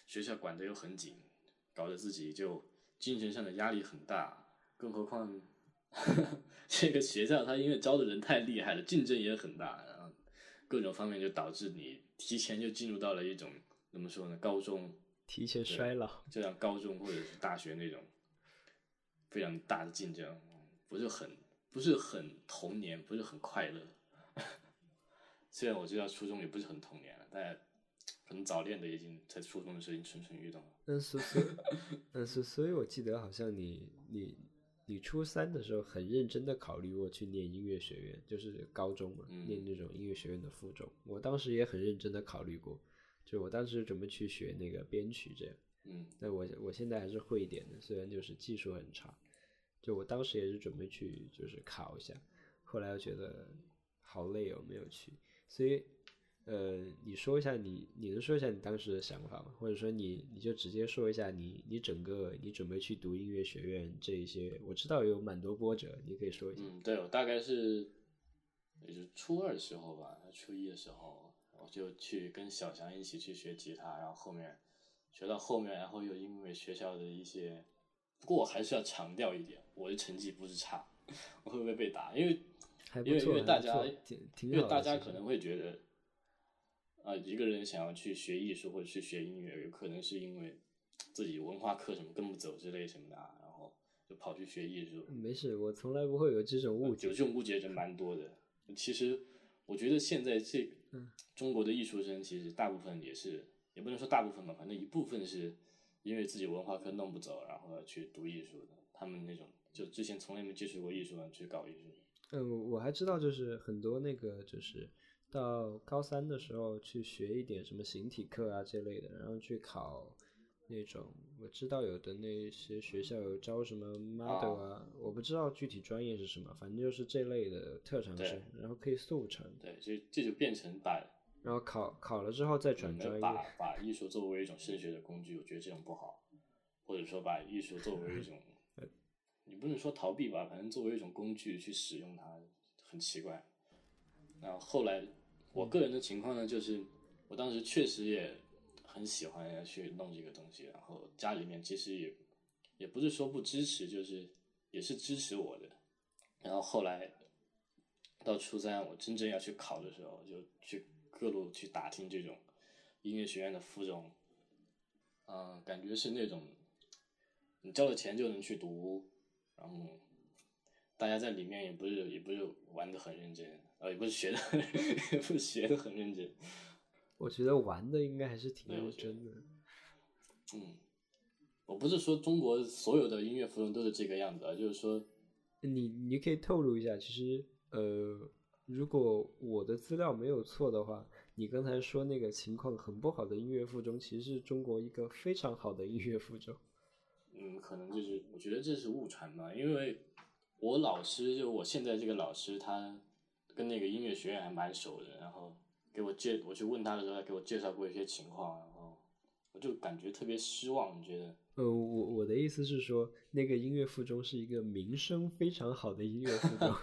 学校管得又很紧，搞得自己就精神上的压力很大。更何况 <laughs> 这个学校，它因为招的人太厉害了，竞争也很大，然后各种方面就导致你提前就进入到了一种怎么说呢？高中提前衰老，就像高中或者是大学那种非常大的竞争，不是很不是很童年，不是很快乐。<laughs> 虽然我知道初中也不是很童年了，但。可能早恋的已经在初中的时候已经蠢蠢欲动了。嗯，所所，嗯，所所以，我记得好像你你你初三的时候很认真的考虑过去念音乐学院，就是高中嘛，念那种音乐学院的附中。我当时也很认真的考虑过，就我当时准备去学那个编曲这样。嗯，那我我现在还是会一点的，虽然就是技术很差。就我当时也是准备去就是考一下，后来又觉得好累哦，没有去，所以。呃，你说一下你，你能说一下你当时的想法吗？或者说你，你就直接说一下你，你整个你准备去读音乐学院这一些，我知道有蛮多波折，你可以说一下。嗯，对，我大概是也就初二的时候吧，初一的时候我就去跟小强一起去学吉他，然后后面学到后面，然后又因为学校的一些，不过我还是要强调一点，我的成绩不是差，<laughs> 我会不会被打？因为因为因为大家因为大家可能会觉得。啊，一个人想要去学艺术或者去学音乐，有可能是因为自己文化课什么跟不走之类什么的，然后就跑去学艺术。没事，我从来不会有这种误解。有这种误解人蛮多的。其实我觉得现在这中国的艺术生，其实大部分也是，也不能说大部分吧，反正一部分是因为自己文化课弄不走，然后去读艺术的。他们那种就之前从来没接触过艺术去搞艺术。嗯，我还知道，就是很多那个就是。到高三的时候去学一点什么形体课啊这类的，然后去考那种，我知道有的那些学校有招什么 model 啊，我不知道具体专业是什么，反正就是这类的特长生，然后可以速成。对，这这就变成把，然后考考了之后再转专业。把把艺术作为一种升学的工具，我觉得这种不好，或者说把艺术作为一种，<laughs> 你不能说逃避吧，反正作为一种工具去使用它，很奇怪。然后后来，我个人的情况呢，就是我当时确实也很喜欢去弄这个东西，然后家里面其实也也不是说不支持，就是也是支持我的。然后后来到初三，我真正要去考的时候，就去各路去打听这种音乐学院的附中，嗯，感觉是那种你交了钱就能去读，然后大家在里面也不是也不是玩的很认真。呃，也不是学的，也不是学的很认真。我觉得玩的应该还是挺认真的。嗯，我不是说中国所有的音乐附中都是这个样子啊，就是说，你你可以透露一下，其实呃，如果我的资料没有错的话，你刚才说那个情况很不好的音乐附中，其实是中国一个非常好的音乐附中。嗯，可能就是我觉得这是误传吧，因为我老师就我现在这个老师他。跟那个音乐学院还蛮熟的，然后给我介，我去问他的时候，他给我介绍过一些情况，然后我就感觉特别失望，觉得。呃，我我的意思是说，那个音乐附中是一个名声非常好的音乐附中。<laughs>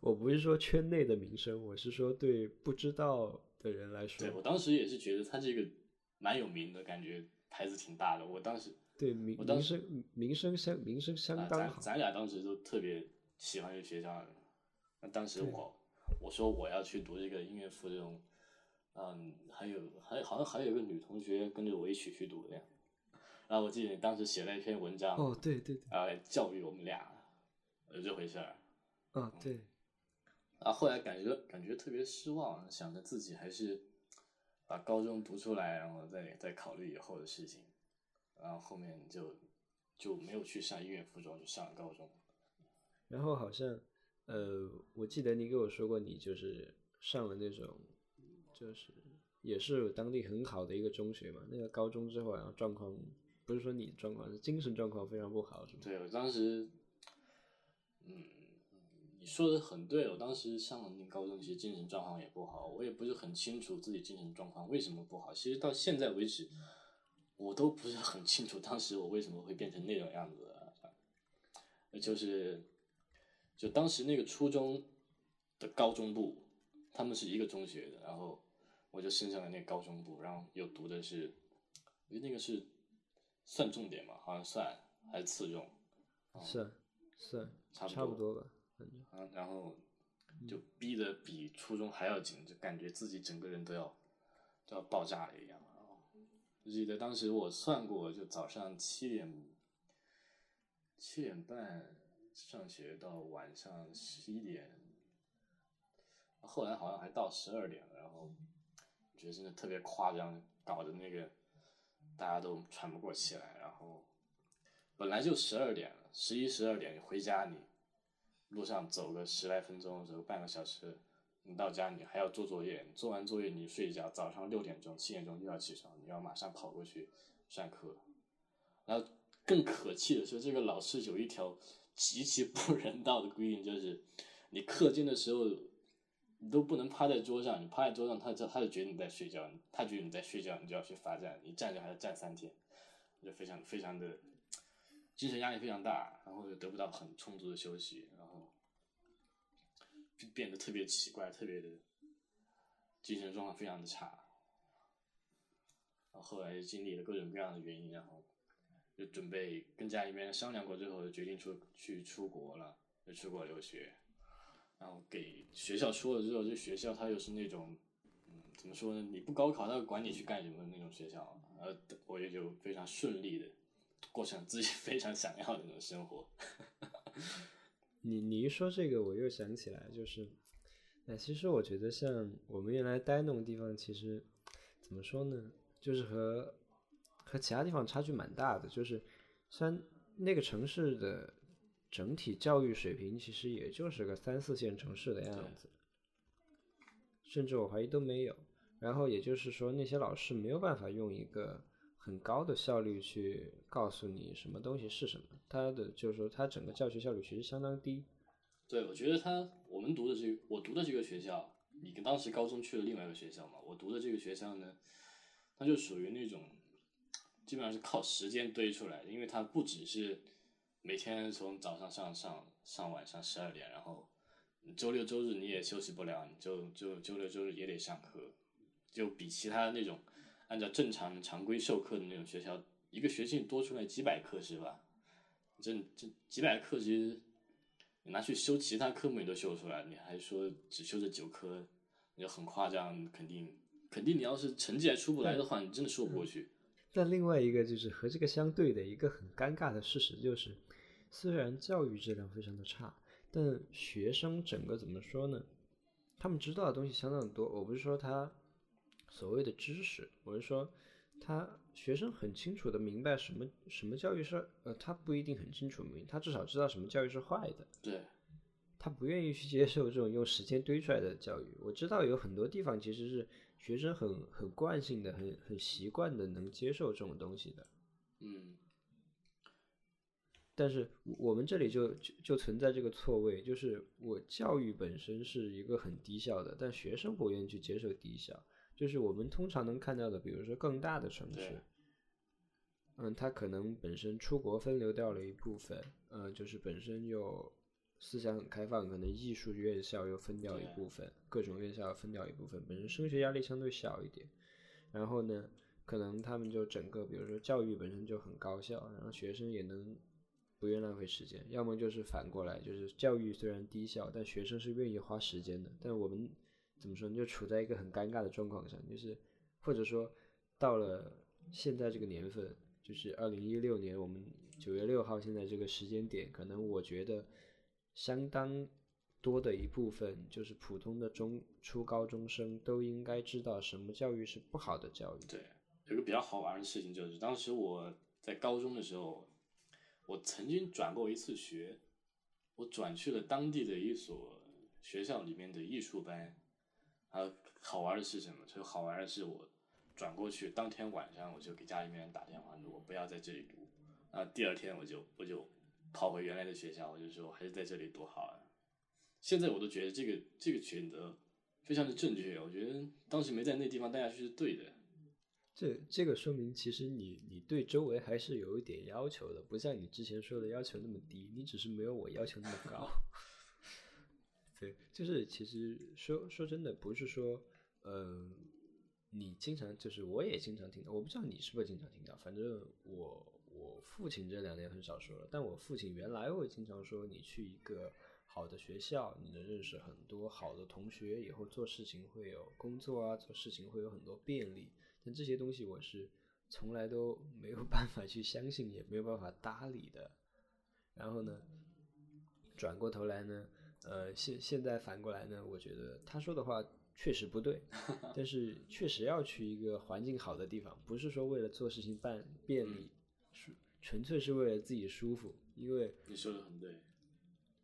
我不是说圈内的名声，我是说对不知道的人来说。对我当时也是觉得他这个蛮有名的，感觉牌子挺大的。我当时对名名声名声相名声相当好。咱俩当时都特别。喜欢这个学校，那当时我我说我要去读这个音乐附中，嗯，还有还好像还有一个女同学跟着我一起去读的，然后我记得你当时写了一篇文章，哦对对，啊来教育我们俩，有这回事儿，啊对，啊后来感觉感觉特别失望，想着自己还是把高中读出来，然后再再考虑以后的事情，然后后面就就没有去上音乐附中，就上了高中。然后好像，呃，我记得你给我说过，你就是上了那种，就是也是当地很好的一个中学嘛。那个高中之后，然后状况不是说你状况，是精神状况非常不好，是吗？对我当时，嗯，你说的很对。我当时上了那高中，其实精神状况也不好。我也不是很清楚自己精神状况为什么不好。其实到现在为止，我都不是很清楚当时我为什么会变成那种样子。就是。就当时那个初中的高中部，他们是一个中学的，然后我就升上了那个高中部，然后又读的是，因为那个是算重点嘛，好像算还是次重，是是差不多吧，嗯，然后就逼得比初中还要紧，就感觉自己整个人都要都要爆炸了一样。我记得当时我算过，就早上七点七点半。上学到晚上十一点，后来好像还到十二点了，然后我觉得真的特别夸张，搞得那个大家都喘不过气来。然后本来就十二点了，十一十二点你回家，你路上走个十来分钟，走半个小时，你到家你还要做作业，做完作业你睡一觉，早上六点钟七点钟又要起床，你要马上跑过去上课。然后更可气的是，这个老师有一条。极其不人道的规定就是，你课间的时候，你都不能趴在桌上。你趴在桌上，他他他就觉得你在睡觉，他觉得你在睡觉，你就要去罚站。你站着还要站三天，就非常非常的精神压力非常大，然后又得不到很充足的休息，然后就变得特别奇怪，特别的精神状况非常的差。然后后来经历了各种各样的原因，然后。就准备跟家里面商量过之后，就决定出去出国了，就出国留学。然后给学校说了之后，这学校它又是那种，嗯，怎么说呢？你不高考，他管你去干什么那种学校。呃，我也就非常顺利的过上自己非常想要的那种生活。<laughs> 你你一说这个，我又想起来，就是，那其实我觉得像我们原来待那种地方，其实怎么说呢？就是和。和其他地方差距蛮大的，就是虽然那个城市的整体教育水平其实也就是个三四线城市的样子，甚至我怀疑都没有。然后也就是说，那些老师没有办法用一个很高的效率去告诉你什么东西是什么，他的就是说，他整个教学效率其实相当低。对，我觉得他我们读的这个，我读的这个学校，你跟当时高中去了另外一个学校嘛，我读的这个学校呢，它就属于那种基本上是靠时间堆出来的，因为它不只是每天从早上上上上晚上十二点，然后周六周日你也休息不了，你就就周六周日也得上课，就比其他那种按照正常常规授课的那种学校，一个学期多出来几百课是吧？这这几百课其实。你拿去修其他科目你都修出来，你还说只修这九科，你就很夸张，肯定肯定你要是成绩还出不来的话，你真的说不过去。但另外一个就是和这个相对的一个很尴尬的事实就是，虽然教育质量非常的差，但学生整个怎么说呢？他们知道的东西相当的多。我不是说他所谓的知识，我是说他学生很清楚的明白什么什么教育是。呃，他不一定很清楚明，他至少知道什么教育是坏的。对，他不愿意去接受这种用时间堆出来的教育。我知道有很多地方其实是学生很很惯性的、很很习惯的能接受这种东西的。嗯，但是我们这里就就就存在这个错位，就是我教育本身是一个很低效的，但学生不愿意去接受低效。就是我们通常能看到的，比如说更大的城市。嗯，他可能本身出国分流掉了一部分，嗯，就是本身又思想很开放，可能艺术院校又分掉一部分，各种院校分掉一部分，本身升学压力相对小一点。然后呢，可能他们就整个，比如说教育本身就很高效，然后学生也能不愿浪费时间。要么就是反过来，就是教育虽然低效，但学生是愿意花时间的。但我们怎么说呢，就处在一个很尴尬的状况上，就是或者说到了现在这个年份。就是二零一六年，我们九月六号，现在这个时间点，可能我觉得相当多的一部分，就是普通的中初高中生都应该知道什么教育是不好的教育。对，有个比较好玩的事情就是，当时我在高中的时候，我曾经转过一次学，我转去了当地的一所学校里面的艺术班。啊，好玩的是什么？就好玩的是我。转过去，当天晚上我就给家里面打电话，说我不要在这里读。啊，第二天我就我就跑回原来的学校，我就说还是在这里读好了。现在我都觉得这个这个选择非常的正确，我觉得当时没在那地方待下去是对的。这这个说明其实你你对周围还是有一点要求的，不像你之前说的要求那么低，你只是没有我要求那么高。<laughs> 对，就是其实说说真的，不是说嗯。你经常就是，我也经常听到，我不知道你是不是经常听到，反正我我父亲这两年很少说了，但我父亲原来会经常说，你去一个好的学校，你能认识很多好的同学，以后做事情会有工作啊，做事情会有很多便利，但这些东西我是从来都没有 <laughs> 办法去相信，也没有办法搭理的。然后呢，转过头来呢，呃，现现在反过来呢，我觉得他说的话。确实不对，<laughs> 但是确实要去一个环境好的地方，不是说为了做事情办便利，是纯粹是为了自己舒服。因为你说的很对，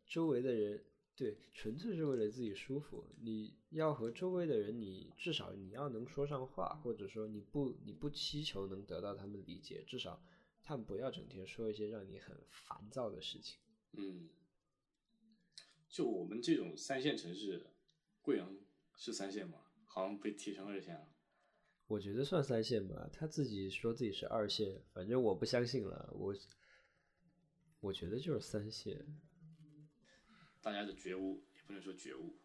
周围的人对，纯粹是为了自己舒服。你要和周围的人，你至少你要能说上话，或者说你不你不祈求能得到他们理解，至少他们不要整天说一些让你很烦躁的事情。嗯，就我们这种三线城市，贵阳。是三线吗？好像被提成二线了。我觉得算三线吧，他自己说自己是二线，反正我不相信了。我我觉得就是三线。大家的觉悟也不能说觉悟，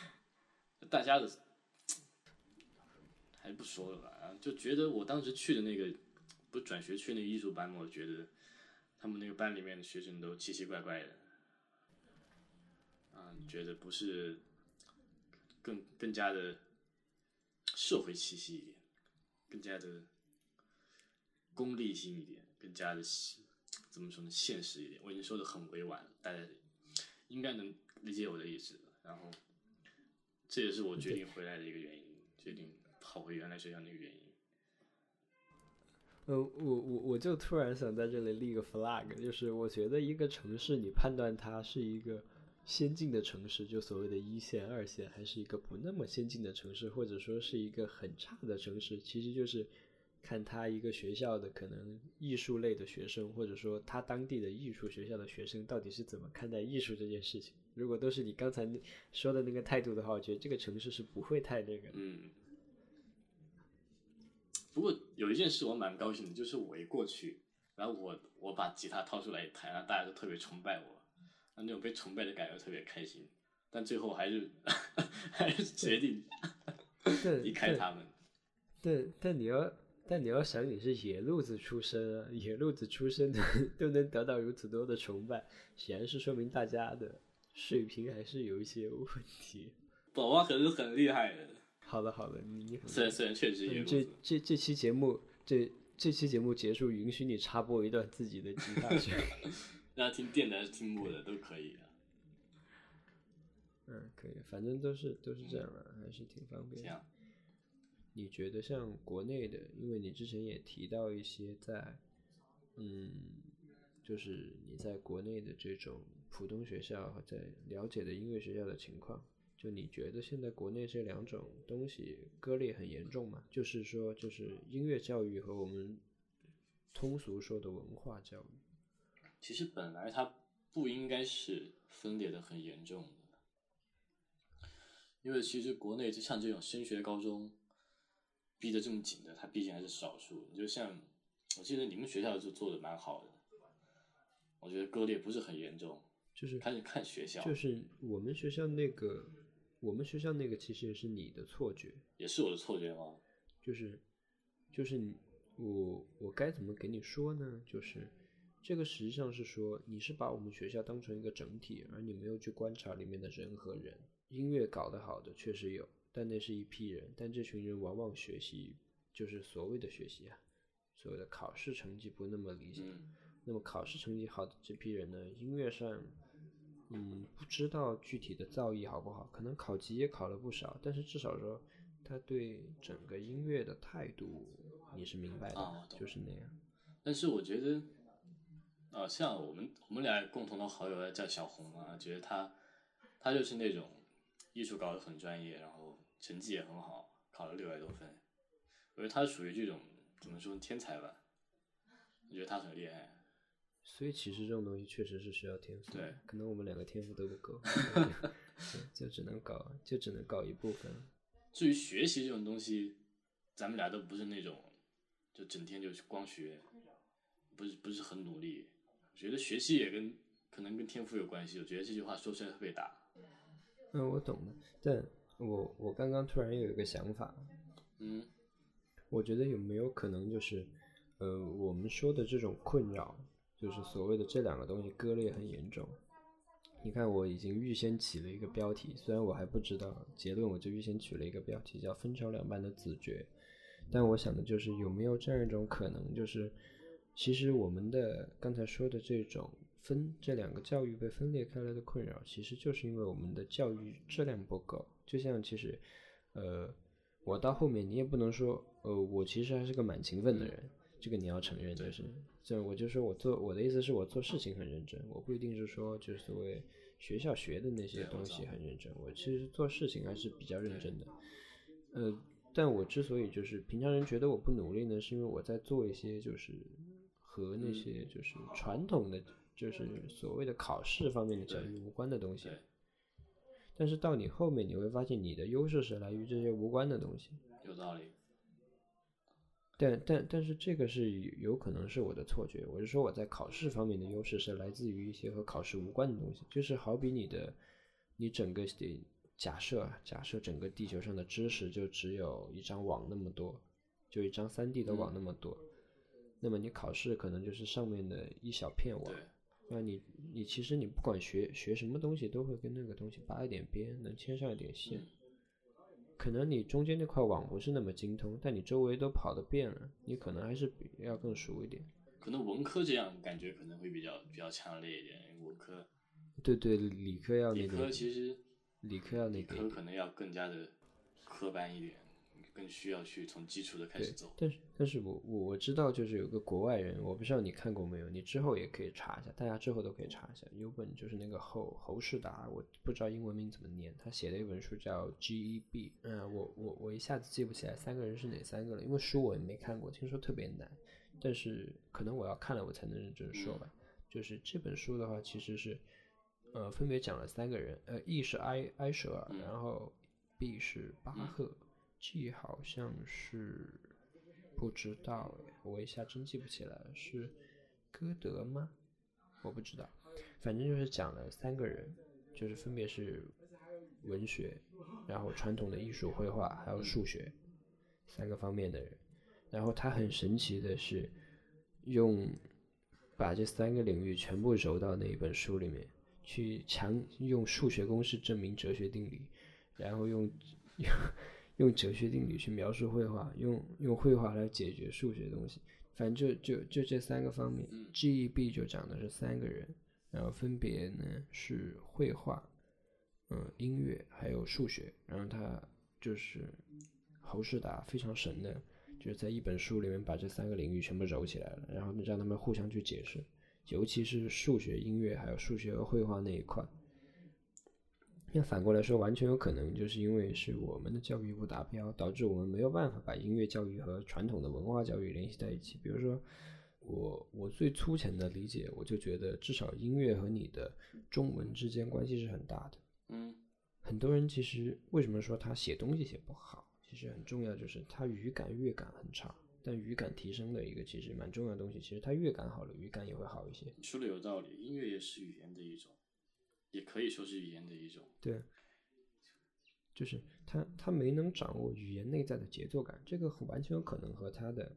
<laughs> 大家的还不说了吧？就觉得我当时去的那个不转学去那个艺术班嘛，我觉得他们那个班里面的学生都奇奇怪怪的，啊，觉得不是。更更加的社会气息一点，更加的功利性一点，更加的怎么说呢？现实一点。我已经说的很委婉了，大家应该能理解我的意思。然后，这也是我决定回来的一个原因，决定跑回原来学校那个原因。呃，我我我就突然想在这里立个 flag，就是我觉得一个城市，你判断它是一个。先进的城市，就所谓的一线、二线，还是一个不那么先进的城市，或者说是一个很差的城市，其实就是看他一个学校的可能艺术类的学生，或者说他当地的艺术学校的学生到底是怎么看待艺术这件事情。如果都是你刚才说的那个态度的话，我觉得这个城市是不会太那个。嗯。不过有一件事我蛮高兴的，就是我一过去，然后我我把吉他掏出来一弹，然后大家都特别崇拜我，那种被崇拜的感觉特别开心。但最后还是 <laughs> 还是决定离开他们。但但你要但你要想，你是野路子出身啊，野路子出身的都能得到如此多的崇拜，显然是说明大家的水平还是有一些问题。宝宝可是很厉害的。好的好的，你虽然虽然确实这这这期节目这这期节目结束，允许你插播一段自己的吉他曲，<laughs> 让他听电台还是听我的都可以啊。嗯，可以，反正都是都是这样的，还是挺方便。你觉得像国内的，因为你之前也提到一些在，嗯，就是你在国内的这种普通学校和在了解的音乐学校的情况，就你觉得现在国内这两种东西割裂很严重吗？就是说，就是音乐教育和我们通俗说的文化教育，其实本来它不应该是分裂的很严重的。因为其实国内就像这种升学高中逼得这么紧的，它毕竟还是少数。就像我记得你们学校就做的蛮好的，我觉得割裂不是很严重。就是看看学校，就是我们学校那个，我们学校那个其实也是你的错觉，也是我的错觉吗？就是就是你我我该怎么给你说呢？就是这个实际上是说你是把我们学校当成一个整体，而你没有去观察里面的人和人。音乐搞得好的确实有，但那是一批人，但这群人往往学习就是所谓的学习啊，所谓的考试成绩不那么理想。那么考试成绩好的这批人呢，音乐上，嗯，不知道具体的造诣好不好，可能考级也考了不少，但是至少说他对整个音乐的态度你是明白的，就是那样。但是我觉得，啊，像我们我们俩共同的好友叫小红啊，觉得他他就是那种。艺术搞得很专业，然后成绩也很好，考了六百多分。我觉得他属于这种怎么说天才吧？我觉得他很厉害。所以其实这种东西确实是需要天赋。对，可能我们两个天赋都不够，<laughs> 就只能搞，就只能搞一部分。至于学习这种东西，咱们俩都不是那种就整天就光学，不是不是很努力。我觉得学习也跟可能跟天赋有关系。我觉得这句话说出来特别大。嗯，我懂的，但我我刚刚突然有一个想法，嗯，我觉得有没有可能就是，呃，我们说的这种困扰，就是所谓的这两个东西割裂很严重。你看，我已经预先起了一个标题，虽然我还不知道结论，我就预先取了一个标题叫“分成两半的子爵”。但我想的就是有没有这样一种可能，就是其实我们的刚才说的这种。分这两个教育被分裂开来的困扰，其实就是因为我们的教育质量不够。就像其实，呃，我到后面你也不能说，呃，我其实还是个蛮勤奋的人，这个你要承认，就是，这我就说我做我的意思是我做事情很认真，我不一定是说就是所谓学校学的那些东西很认真，我其实做事情还是比较认真的。呃，但我之所以就是平常人觉得我不努力呢，是因为我在做一些就是和那些就是传统的。就是所谓的考试方面的教育无关的东西，但是到你后面你会发现你的优势是来于这些无关的东西。有道理。但但但是这个是有可能是我的错觉，我是说我在考试方面的优势是来自于一些和考试无关的东西，就是好比你的，你整个的假设假设整个地球上的知识就只有一张网那么多，就一张三 D 的网那么多，那么你考试可能就是上面的一小片网。那你你其实你不管学学什么东西，都会跟那个东西扒一点边，能牵上一点线。可能你中间那块网不是那么精通，但你周围都跑得遍了，你可能还是比要更熟一点。可能文科这样感觉可能会比较比较强烈一点，文科。对对，理科要那个。理科其实。理科要那个。理科可能要更加的科班一点，更需要去从基础的开始走。但是，但是我我我知道，就是有个国外人，我不知道你看过没有，你之后也可以查一下，大家之后都可以查一下。有本就是那个侯侯世达，我不知道英文名怎么念，他写的一本书叫《G.E.B》。嗯，我我我一下子记不起来三个人是哪三个了，因为书我也没看过，听说特别难。但是可能我要看了我才能认真说吧。就是这本书的话，其实是呃分别讲了三个人，呃，E 是埃埃舍尔，然后 B 是巴赫。G 好像是不知道哎，我一下真记不起来是歌德吗？我不知道，反正就是讲了三个人，就是分别是文学，然后传统的艺术绘画，还有数学三个方面的人。然后他很神奇的是，用把这三个领域全部揉到那一本书里面去，强用数学公式证明哲学定理，然后用 <laughs> 用。哲学定理去描述绘画，用用绘画来解决数学东西，反正就就就这三个方面。G E B 就讲的是三个人，然后分别呢是绘画、嗯音乐还有数学。然后他就是侯世达非常神的，就是在一本书里面把这三个领域全部揉起来了，然后让他们互相去解释，尤其是数学、音乐还有数学和绘画那一块。那反过来说，完全有可能就是因为是我们的教育不达标，导致我们没有办法把音乐教育和传统的文化教育联系在一起。比如说，我我最粗浅的理解，我就觉得至少音乐和你的中文之间关系是很大的。嗯，很多人其实为什么说他写东西写不好，其实很重要就是他语感乐感很差。但语感提升的一个其实蛮重要的东西，其实他乐感好了，语感也会好一些。说的有道理，音乐也是语言的一种。也可以说是语言的一种，对，就是他他没能掌握语言内在的节奏感，这个完全有可能和他的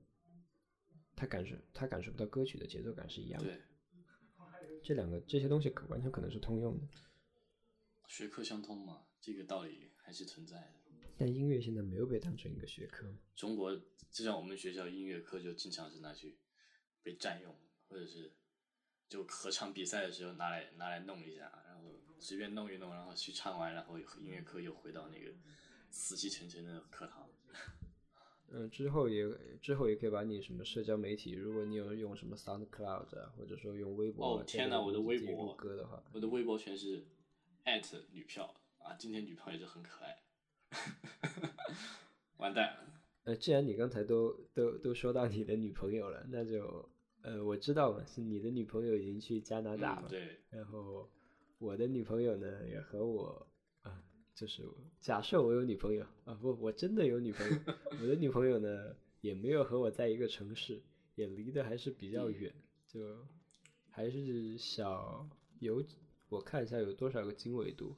他感受他感受不到歌曲的节奏感是一样的。对，这两个这些东西可完全可能是通用的，学科相通嘛，这个道理还是存在的。但音乐现在没有被当成一个学科。中国就像我们学校音乐课就经常是拿去被占用，或者是就合唱比赛的时候拿来拿来弄一下。随便弄一弄，然后去唱完，然后音乐课又回到那个死气沉沉的课堂。<laughs> 嗯，之后也之后也可以把你什么社交媒体，如果你有用什么 SoundCloud 啊，或者说用微博，哦天哪，我的微博歌的话，我的微博全是女票啊，今天女票也是很可爱。<laughs> 完蛋了。呃，既然你刚才都都都说到你的女朋友了，那就呃，我知道嘛，是你的女朋友已经去加拿大了，对，然后。我的女朋友呢，也和我啊，就是假设我有女朋友啊，不，我真的有女朋友。我的女朋友呢，也没有和我在一个城市，也离得还是比较远，就还是小有，我看一下有多少个经纬度，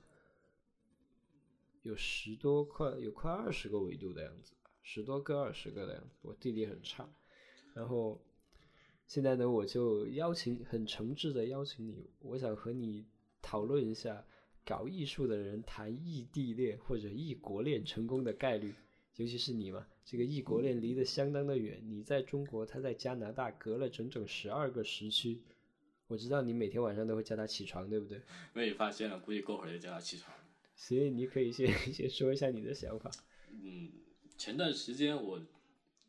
有十多快，有快二十个纬度的样子，十多个、二十个的样子。我地理很差，然后现在呢，我就邀请，很诚挚的邀请你，我想和你。讨论一下搞艺术的人谈异地恋或者异国恋成功的概率，尤其是你嘛，这个异国恋离得相当的远，你在中国，他在加拿大，隔了整整十二个时区。我知道你每天晚上都会叫他起床，对不对？被你发现了，估计过会儿就叫他起床。所以你可以先 <laughs> 先说一下你的想法。嗯，前段时间我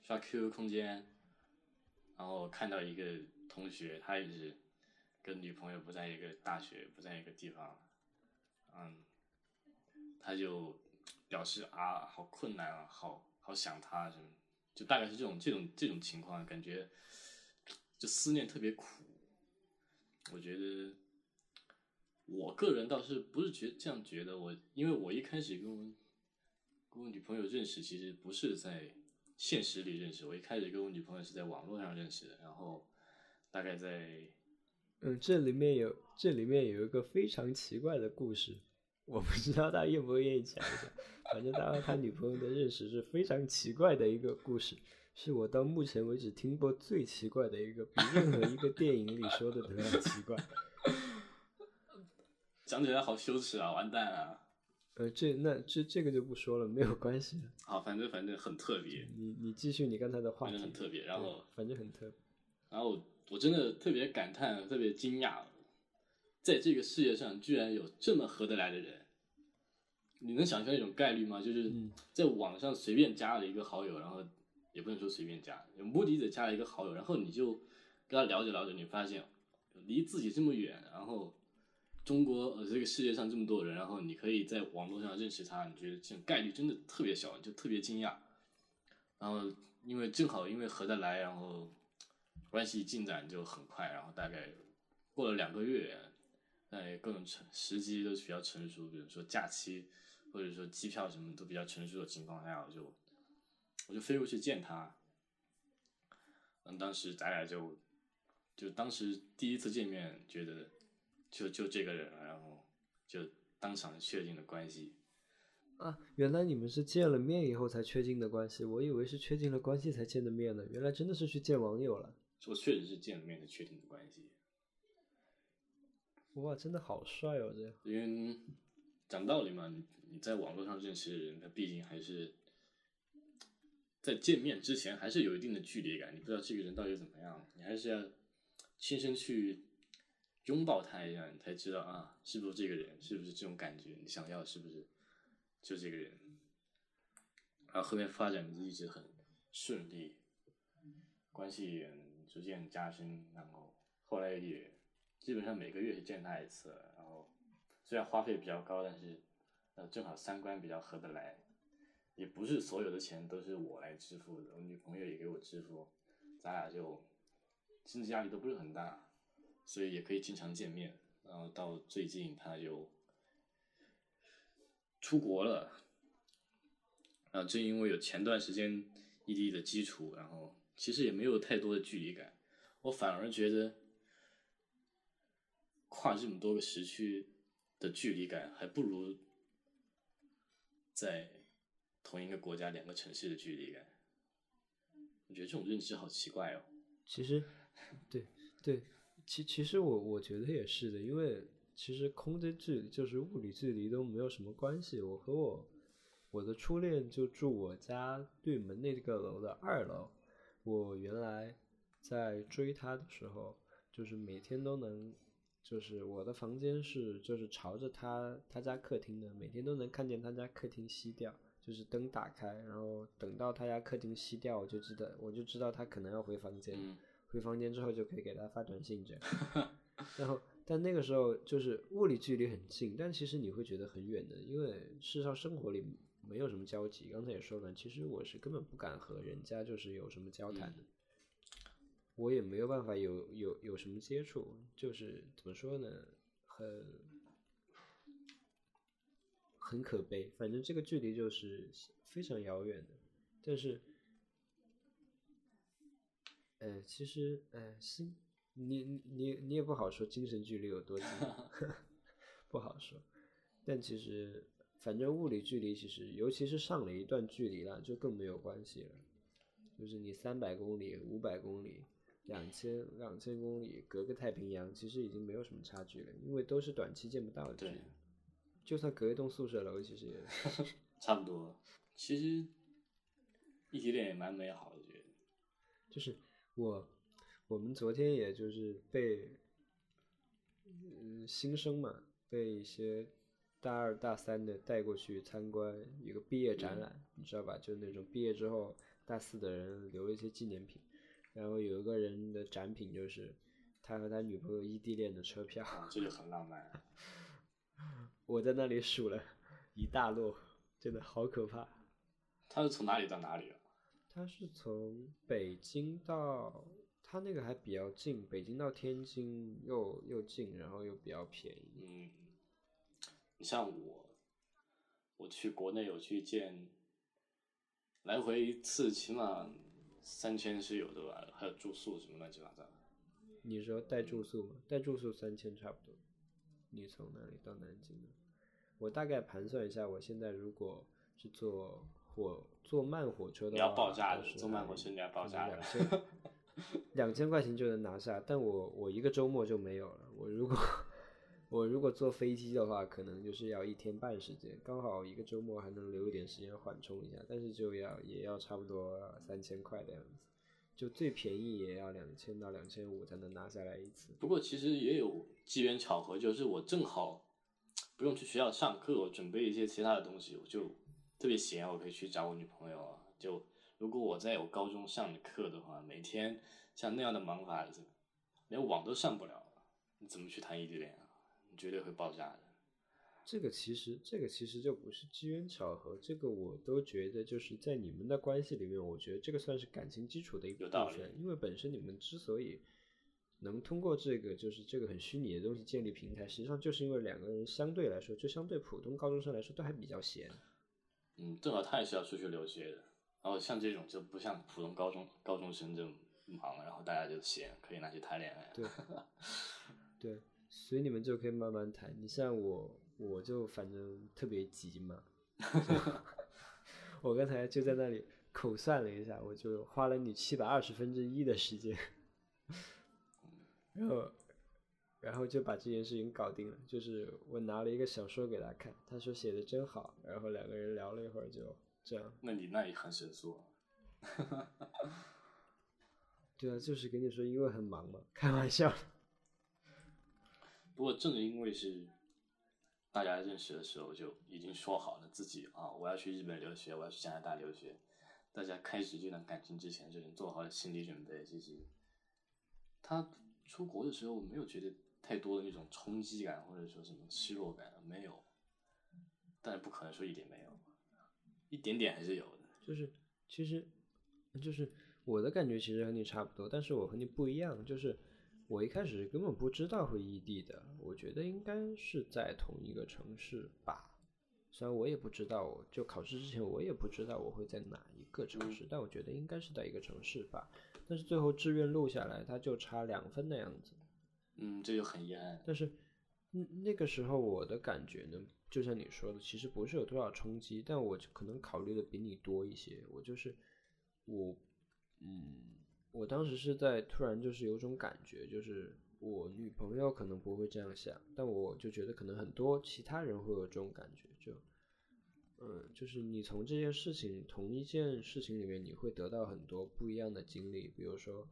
刷 QQ 空间，然后看到一个同学，他也是。跟女朋友不在一个大学，不在一个地方，嗯，他就表示啊，好困难啊，好好想他什么，就大概是这种这种这种情况，感觉就思念特别苦。我觉得我个人倒是不是觉这样觉得，我因为我一开始跟我跟我女朋友认识，其实不是在现实里认识，我一开始跟我女朋友是在网络上认识的，然后大概在。嗯，这里面有这里面有一个非常奇怪的故事，我不知道他愿不愿意讲一下。反正他和他女朋友的认识是非常奇怪的一个故事，是我到目前为止听过最奇怪的一个，比任何一个电影里说的都要奇怪。<laughs> 讲起来好羞耻啊！完蛋啊！呃，这那这这个就不说了，没有关系。好，反正反正很特别。你你继续你刚才的话题。很特别，然后反正很特，然后。我真的特别感叹，特别惊讶，在这个世界上居然有这么合得来的人。你能想象一种概率吗？就是嗯在网上随便加了一个好友，然后也不能说随便加，有目的的加了一个好友，然后你就跟他聊着聊着，你发现离自己这么远，然后中国呃这个世界上这么多人，然后你可以在网络上认识他，你觉得这种概率真的特别小，你就特别惊讶。然后因为正好因为合得来，然后关系进展就很快，然后大概过了两个月，在各种成时机都比较成熟，比如说假期或者说机票什么都比较成熟的情况下，我就我就飞过去见他。嗯，当时咱俩就就当时第一次见面，觉得就就这个人，然后就当场确定了关系。啊，原来你们是见了面以后才确定的关系，我以为是确定了关系才见的面呢。原来真的是去见网友了。我确实是见了面才确定的关系，哇，真的好帅哦！这样，因为讲道理嘛，你你在网络上认识的人，他毕竟还是在见面之前还是有一定的距离感，你不知道这个人到底怎么样，你还是要亲身去拥抱他一下，你才知道啊，是不是这个人，是不是这种感觉，你想要是不是就这个人。然后后面发展一直很顺利，关系也逐渐加深，然后后来也基本上每个月见他一次，然后虽然花费比较高，但是呃正好三观比较合得来，也不是所有的钱都是我来支付的，我女朋友也给我支付，咱俩就经济压力都不是很大，所以也可以经常见面。然后到最近他就出国了，然后正因为有前段时间异地的基础，然后其实也没有太多的距离感，我反而觉得跨这么多个时区的距离感，还不如在同一个国家两个城市的距离感。我觉得这种认知好奇怪哦。其实，对对，其其实我我觉得也是的，因为其实空间距离就是物理距离都没有什么关系。我和我我的初恋就住我家对门那个楼的二楼。我原来在追他的时候，就是每天都能，就是我的房间是就是朝着他他家客厅的，每天都能看见他家客厅熄掉，就是灯打开，然后等到他家客厅熄掉，我就知道我就知道他可能要回房间。嗯回房间之后就可以给他发短信这样。<laughs> 然后，但那个时候就是物理距离很近，但其实你会觉得很远的，因为事实上生活里没有什么交集。刚才也说了，其实我是根本不敢和人家就是有什么交谈的，我也没有办法有有有什么接触，就是怎么说呢，很很可悲。反正这个距离就是非常遥远的，但是。呃，其实，呃，心，你你你你也不好说精神距离有多近 <laughs> <laughs> 不好说。但其实，反正物理距离其实，尤其是上了一段距离了，就更没有关系了。就是你三百公里、五百公里、两千两千公里，隔个太平洋，其实已经没有什么差距了，因为都是短期见不到的距离对。就算隔一栋宿舍楼，其实也 <laughs> 差不多。其实异地恋也蛮美好的，觉得。就是我，我们昨天也就是被，嗯，新生嘛，被一些大二大三的带过去参观一个毕业展览，你知道吧？就那种毕业之后大四的人留了一些纪念品，然后有一个人的展品就是他和他女朋友异地恋的车票，啊，这就很浪漫。<laughs> 我在那里数了一大摞，真的好可怕。他是从哪里到哪里啊？他是从北京到，他那个还比较近，北京到天津又又近，然后又比较便宜。像我，我去国内有去见，来回一次起码三千是有的吧，还有住宿什么乱七八糟的。你说带住宿吗？带住宿三千差不多。你从哪里到南京的？我大概盘算一下，我现在如果是坐火坐慢火车的话，你要爆炸的坐慢火车你要爆炸的 <laughs> 两千块钱就能拿下，但我我一个周末就没有了。我如果我如果坐飞机的话，可能就是要一天半时间，刚好一个周末还能留一点时间缓冲一下，但是就要也要差不多三千块的样子，就最便宜也要两千到两千五才能拿下来一次。不过其实也有机缘巧合，就是我正好不用去学校上课，我准备一些其他的东西，我就特别闲，我可以去找我女朋友啊。就如果我在我高中上的课的话，每天像那样的忙法，连网都上不了，你怎么去谈异地恋啊？你绝对会爆炸的。这个其实，这个其实就不是机缘巧合，这个我都觉得就是在你们的关系里面，我觉得这个算是感情基础的一部有道理分。因为本身你们之所以能通过这个就是这个很虚拟的东西建立平台，实际上就是因为两个人相对来说，就相对普通高中生来说都还比较闲。嗯，正好他也是要出去留学的，然后像这种就不像普通高中高中生这么忙，然后大家就闲，可以拿去谈恋爱。对，<laughs> 对，所以你们就可以慢慢谈。你像我，我就反正特别急嘛。<laughs> 我刚才就在那里口算了一下，我就花了你七百二十分之一的时间，然后，然后就把这件事情搞定了。就是我拿了一个小说给他看，他说写的真好，然后两个人聊了一会儿，就这样。那你那也很神速啊。对啊，就是跟你说，因为很忙嘛，开玩笑。不过正因为是大家认识的时候就已经说好了自己啊，我要去日本留学，我要去加拿大留学。大家开始这段感情之前就已经做好了心理准备。其实他出国的时候没有觉得太多的那种冲击感，或者说什么失落感，没有。但是不可能说一点没有，一点点还是有的。就是其实，就是我的感觉其实和你差不多，但是我和你不一样，就是我一开始根本不知道会异地的，我觉得应该是在同一个城市吧。虽然我也不知道，就考试之前我也不知道我会在哪一个城市，但我觉得应该是在一个城市吧。但是最后志愿录下来，它就差两分的样子。嗯，这就很遗憾。但是，嗯，那个时候我的感觉呢，就像你说的，其实不是有多少冲击，但我就可能考虑的比你多一些。我就是我，嗯，我当时是在突然就是有种感觉，就是我女朋友可能不会这样想，但我就觉得可能很多其他人会有这种感觉，就，嗯，就是你从这件事情同一件事情里面，你会得到很多不一样的经历，比如说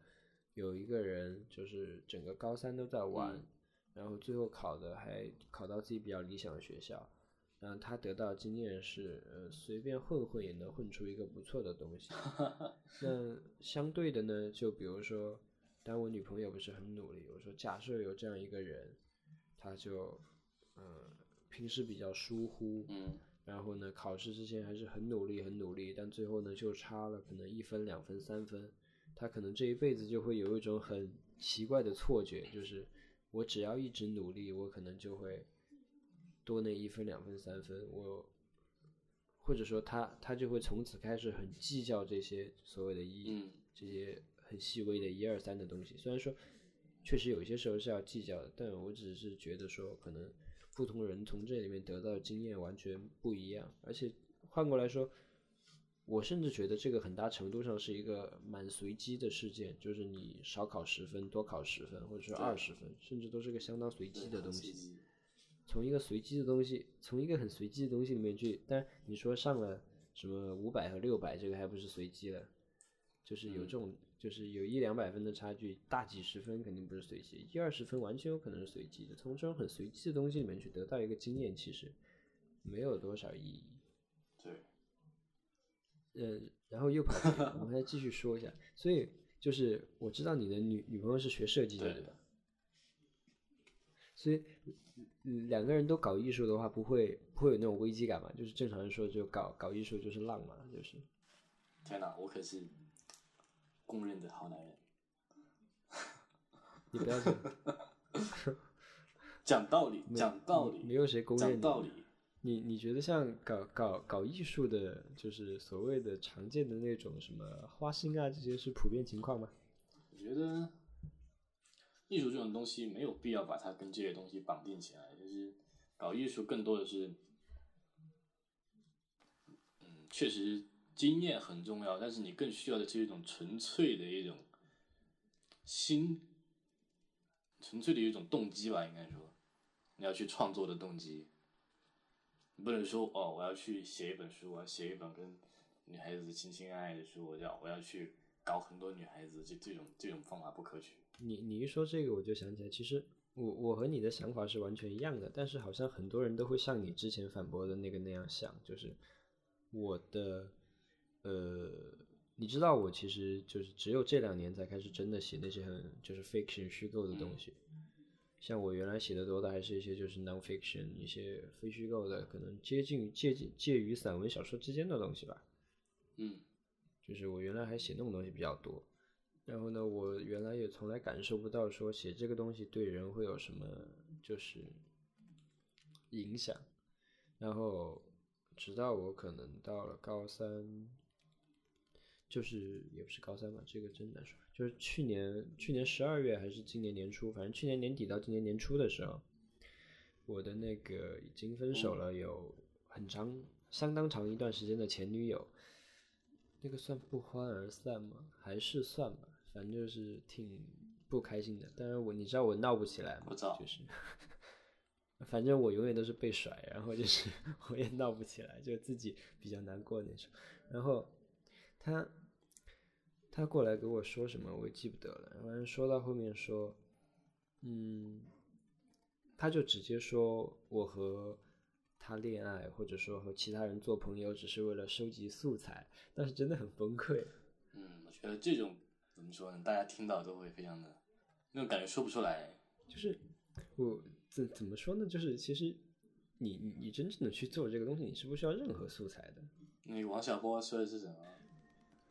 有一个人就是整个高三都在玩。然后最后考的还考到自己比较理想的学校，然后他得到的经验是，呃，随便混混也能混出一个不错的东西。<laughs> 那相对的呢，就比如说，当我女朋友不是很努力，我说假设有这样一个人，他就，嗯，平时比较疏忽，嗯，然后呢，考试之前还是很努力很努力，但最后呢就差了可能一分两分三分，他可能这一辈子就会有一种很奇怪的错觉，就是。我只要一直努力，我可能就会多那一分、两分、三分。我或者说他他就会从此开始很计较这些所谓的一这些很细微的一二三的东西。虽然说确实有些时候是要计较的，但我只是觉得说，可能不同人从这里面得到的经验完全不一样。而且换过来说。我甚至觉得这个很大程度上是一个蛮随机的事件，就是你少考十分，多考十分，或者是二十分，甚至都是个相当随机的东西。从一个随机的东西，从一个很随机的东西里面去，但你说上了什么五百和六百，这个还不是随机的，就是有这种，就是有一两百分的差距，大几十分肯定不是随机，一二十分完全有可能是随机的。从这种很随机的东西里面去得到一个经验，其实没有多少意义。对嗯，然后又跑题，我们再继续说一下。所以就是我知道你的女女朋友是学设计的，对吧？所以两个人都搞艺术的话，不会不会有那种危机感嘛？就是正常人说，就搞搞艺术就是浪嘛，就是。天哪，我可是公认的好男人。你不要讲。讲道理，讲道理，没有谁公认。讲道理。你你觉得像搞搞搞艺术的，就是所谓的常见的那种什么花心啊，这些是普遍情况吗？我觉得艺术这种东西没有必要把它跟这些东西绑定起来，就是搞艺术更多的是，嗯，确实经验很重要，但是你更需要的是一种纯粹的一种心，纯粹的一种动机吧，应该说，你要去创作的动机。你不能说哦，我要去写一本书，我要写一本跟女孩子亲亲爱爱的书，我要我要去搞很多女孩子，就这种这种方法不可取。你你一说这个，我就想起来，其实我我和你的想法是完全一样的，但是好像很多人都会像你之前反驳的那个那样想，就是我的呃，你知道我其实就是只有这两年才开始真的写那些很就是 fiction 虚构的东西，像我原来写的多的还是一些就是 nonfiction 一些非虚构的，可能接近接近介于散文小说之间的东西吧。嗯就是我原来还写那种东西比较多，然后呢，我原来也从来感受不到说写这个东西对人会有什么就是影响，然后直到我可能到了高三，就是也不是高三吧，这个真难说，就是去年去年十二月还是今年年初，反正去年年底到今年年初的时候，我的那个已经分手了有很长相当长一段时间的前女友。那个算不欢而散吗？还是算吧，反正就是挺不开心的。但是我你知道我闹不起来吗？就是，<laughs> 反正我永远都是被甩，然后就是我也闹不起来，就自己比较难过那种。然后他他过来给我说什么，我也记不得了。反正说到后面说，嗯，他就直接说我和他恋爱，或者说和其他人做朋友，只是为了收集素材，但是真的很崩溃。嗯，我觉得这种怎么说呢？大家听到都会非常的那种感觉说不出来。就是我怎怎么说呢？就是其实你你你真正的去做这个东西，你是不需要任何素材的。那王小波说的是什么？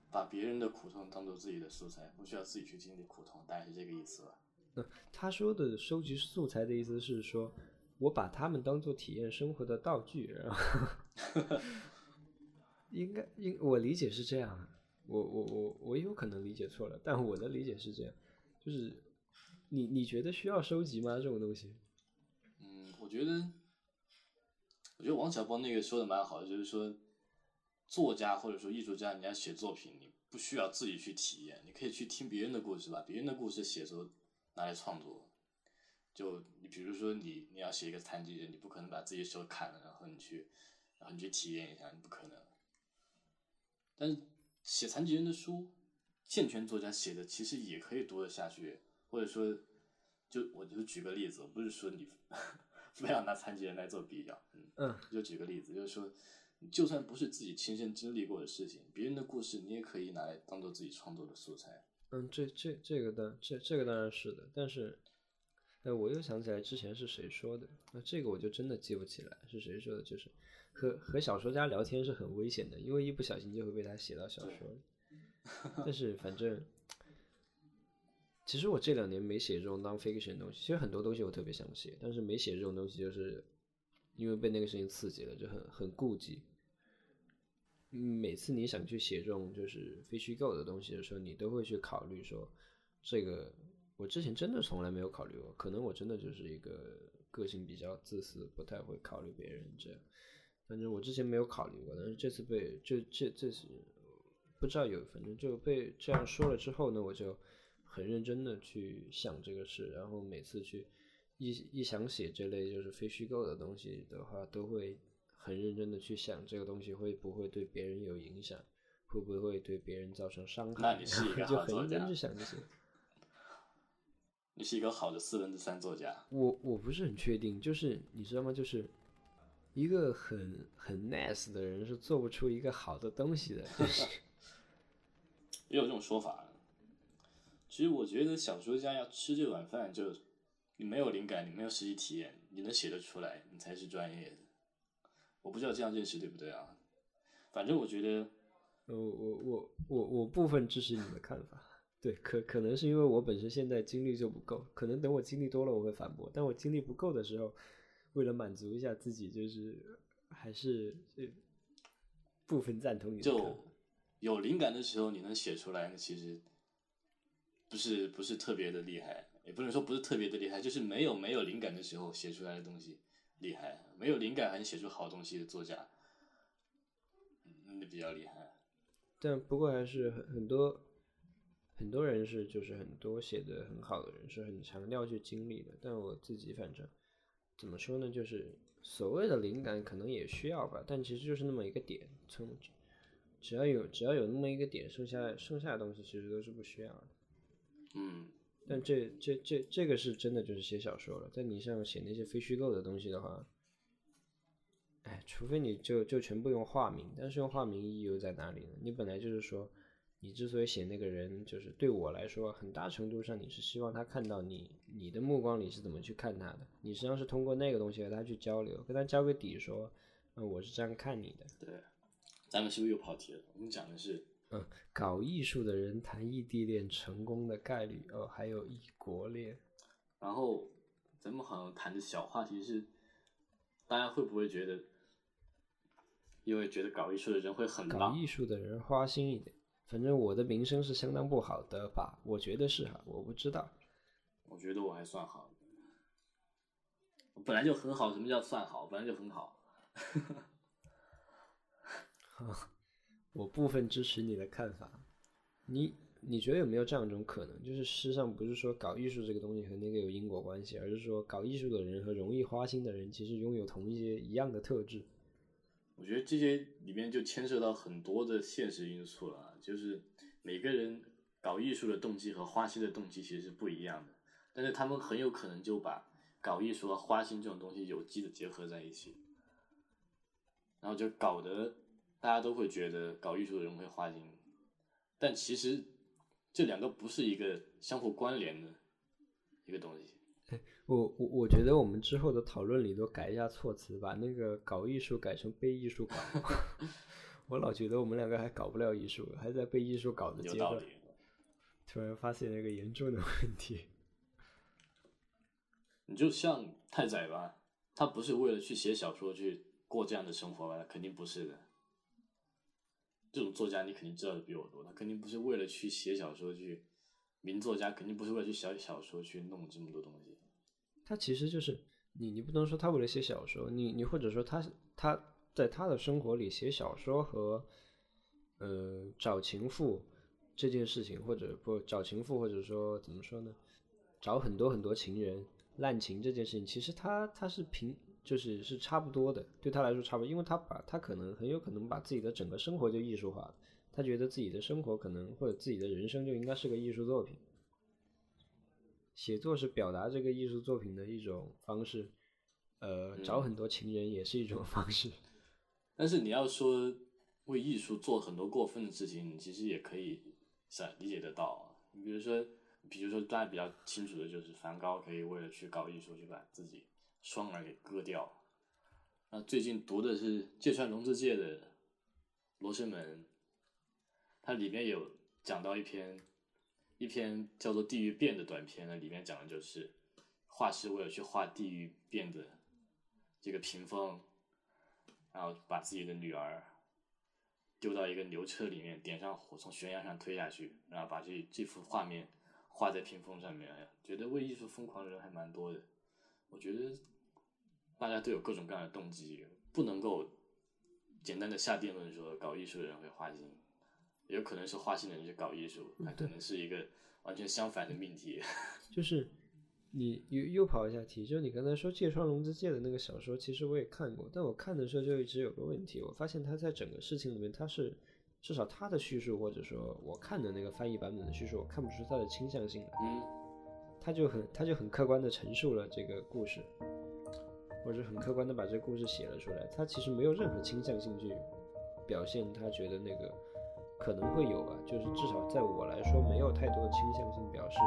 把别人的苦痛当做自己的素材，不需要自己去经历苦痛，大概是这个意思吧。那他说的收集素材的意思是说，我把他们当做体验生活的道具，然后 <laughs> 应该应我理解是这样啊，我我我我有可能理解错了，但我的理解是这样，就是你你觉得需要收集吗？这种东西？嗯，我觉得，我觉得王小波那个说的蛮好的，就是说，作家或者说艺术家，你要写作品，你不需要自己去体验，你可以去听别人的故事，把别人的故事写作拿来创作。就你比如说你你要写一个残疾人，你不可能把自己手砍了，然后你去，然后你去体验一下，你不可能。但是写残疾人的书，健全作家写的其实也可以读得下去，或者说，就我就举个例子，我不是说你 <laughs> 非要拿残疾人来做比较，嗯，嗯就举个例子，就是说，就算不是自己亲身经历过的事情，别人的故事你也可以拿来当做自己创作的素材。嗯，这这这个当这这个当然是的，但是，哎，我又想起来之前是谁说的，那这个我就真的记不起来是谁说的，就是和和小说家聊天是很危险的，因为一不小心就会被他写到小说里。但是反正，其实我这两年没写这种 nonfiction 的东西，其实很多东西我特别想写，但是没写这种东西，就是因为被那个事情刺激了，就很很顾忌。嗯每次你想去写这种就是非虚构的东西的时候，你都会去考虑说，这个我之前真的从来没有考虑过，可能我真的就是一个个性比较自私，不太会考虑别人这样。反正我之前没有考虑过，但是这次被这这这次不知道有，反正就被这样说了之后呢，我就很认真的去想这个事，然后每次去一一想写这类就是非虚构的东西的话，都会很认真的去想这个东西会不会对别人有影响，会不会对别人造成伤害，那你是一个就很认真去想这些。你是一个好的四分之三作家，我我不是很确定，就是你知道吗？就是一个很很 nice 的人是做不出一个好的东西的，就是 <laughs> <laughs> 也有这种说法。其实我觉得小说家要吃这碗饭，就你没有灵感，你没有实际体验，你能写得出来，你才是专业的。我不知道这样认识对不对啊？反正我觉得，呃我我我我我部分支持你的看法。对，可可能是因为我本身现在精力就不够，可能等我精力多了我会反驳，但我精力不够的时候，为了满足一下自己，就是还是呃部分赞同你的就有灵感的时候，你能写出来，那其实不是不是特别的厉害，也不能说不是特别的厉害，就是没有没有灵感的时候写出来的东西厉害，没有灵感还能写出好东西的作家，嗯那比较厉害。但不过还是很很多很多人是就是很多写的很好的人是很强调去经历的，但我自己反正怎么说呢，就是所谓的灵感可能也需要吧，但其实就是那么一个点，从只要有只要有那么一个点，剩下剩下的东西其实都是不需要的。嗯，但这这这这个是真的就是写小说了。但你像写那些非虚构的东西的话，哎，除非你就就全部用化名，但是用化名意义又在哪里呢？你本来就是说，你之所以写那个人，就是对我来说，很大程度上你是希望他看到你你的目光里是怎么去看他的，你实际上是通过那个东西和他去交流，跟他交个底，说，嗯，我是这样看你的。对，咱们是不是又跑题了？我们讲的是，嗯，搞艺术的人谈异地恋成功的概率，哦，还有异国恋。然后咱们好像谈的小话题是，大家会不会觉得？因为觉得搞艺术的人会很搞艺术的人花心一点，反正我的名声是相当不好的吧？我觉得是哈，我不知道。我觉得我还算好，我本来就很好。什么叫算好？本来就很好。<laughs> 我部分支持你的看法。你你觉得有没有这样一种可能？就是事实上不是说搞艺术这个东西和那个有因果关系，而是说搞艺术的人和容易花心的人其实拥有同一些一样的特质。我觉得这些里面就牵涉到很多的现实因素了，就是每个人搞艺术的动机和花心的动机其实是不一样的，但是他们很有可能就把搞艺术和花心这种东西有机的结合在一起，然后就搞得大家都会觉得搞艺术的人会花心，但其实这两个不是一个相互关联的一个东西。我我我觉得我们之后的讨论里都改一下措辞，把那个搞艺术改成被艺术搞。<laughs> 我老觉得我们两个还搞不了艺术，还在被艺术搞的阶段。<laughs> 突然发现了一个严重的问题。<laughs> 你就像太宰吧，他不是为了去写小说去过这样的生活吧？肯定不是的。这种作家你肯定知道的比我多，他肯定不是为了去写小说去，名作家肯定不是为了去写小说去弄这么多东西。他其实就是你，你不能说他为了写小说，你你或者说他他在他的生活里写小说和呃找情妇这件事情，或者不找情妇，或者说怎么说呢，找很多很多情人滥情这件事情，其实他他是平就是是差不多的，对他来说差不多，因为他把他可能很有可能把自己的整个生活就艺术化了，他觉得自己的生活可能或者自己的人生就应该是个艺术作品。写作是表达这个艺术作品的一种方式，呃，找很多情人也是一种方式。但是你要说为艺术做很多过分的事情，其实也可以想理解得到。你比如说，比如说大家比较清楚的就是梵高可以为了去搞艺术，去把自己双耳给割掉。那最近读的是芥川龙之介的《罗生门》，它里面有讲到一篇。一篇叫做《地狱变》的短篇呢，里面讲的就是画师为了去画地狱变的这个屏风，然后把自己的女儿丢到一个牛车里面，点上火，从悬崖上推下去，然后把这这幅画面画在屏风上面。觉得为艺术疯狂的人还蛮多的。我觉得大家都有各种各样的动机，不能够简单的下定论说搞艺术的人会花心。有可能是花心的人去搞艺术，那可能是一个完全相反的命题。就是你又又跑一下题，就是你刚才说芥川龙之介的那个小说，其实我也看过，但我看的时候就一直有个问题，我发现他在整个事情里面，他是至少他的叙述，或者说我看的那个翻译版本的叙述，我看不出他的倾向性来。嗯，他就很他就很客观的陈述了这个故事，或者很客观的把这个故事写了出来，他其实没有任何倾向性去表现他觉得那个。可能会有吧，就是至少在我来说，没有太多的倾向性表示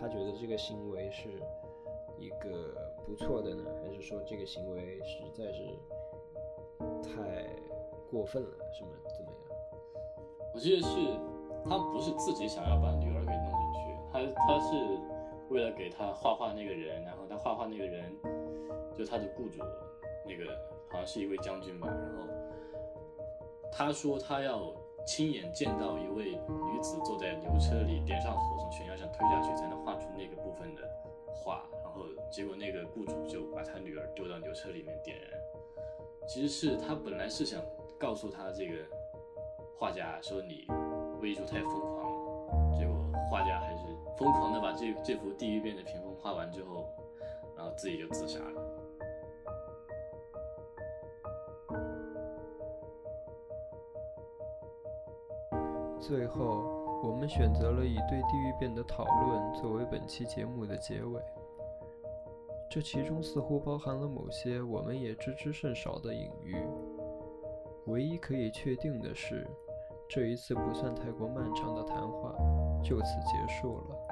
他觉得这个行为是一个不错的呢，还是说这个行为实在是太过分了，什么怎么样？我记得是他不是自己想要把女儿给弄进去，他他是为了给他画画那个人，然后他画画那个人就他的雇主，那个好像是一位将军吧，然后他说他要。亲眼见到一位女子坐在牛车里，点上火从悬崖上推下去，才能那个部分的画。然后结果那个雇主就把他女儿丢到牛车里面点燃。其实是他本来是想告诉他这个画家说你为艺术太疯狂了。结果画家还是疯狂的把这这幅地狱变的屏风画完之后，然后自己就自杀了。最后，我们选择了以对地狱变的讨论作为本期节目的结尾。这其中似乎包含了某些我们也知之甚少的隐喻。唯一可以确定的是，这一次不算太过漫长的谈话就此结束了。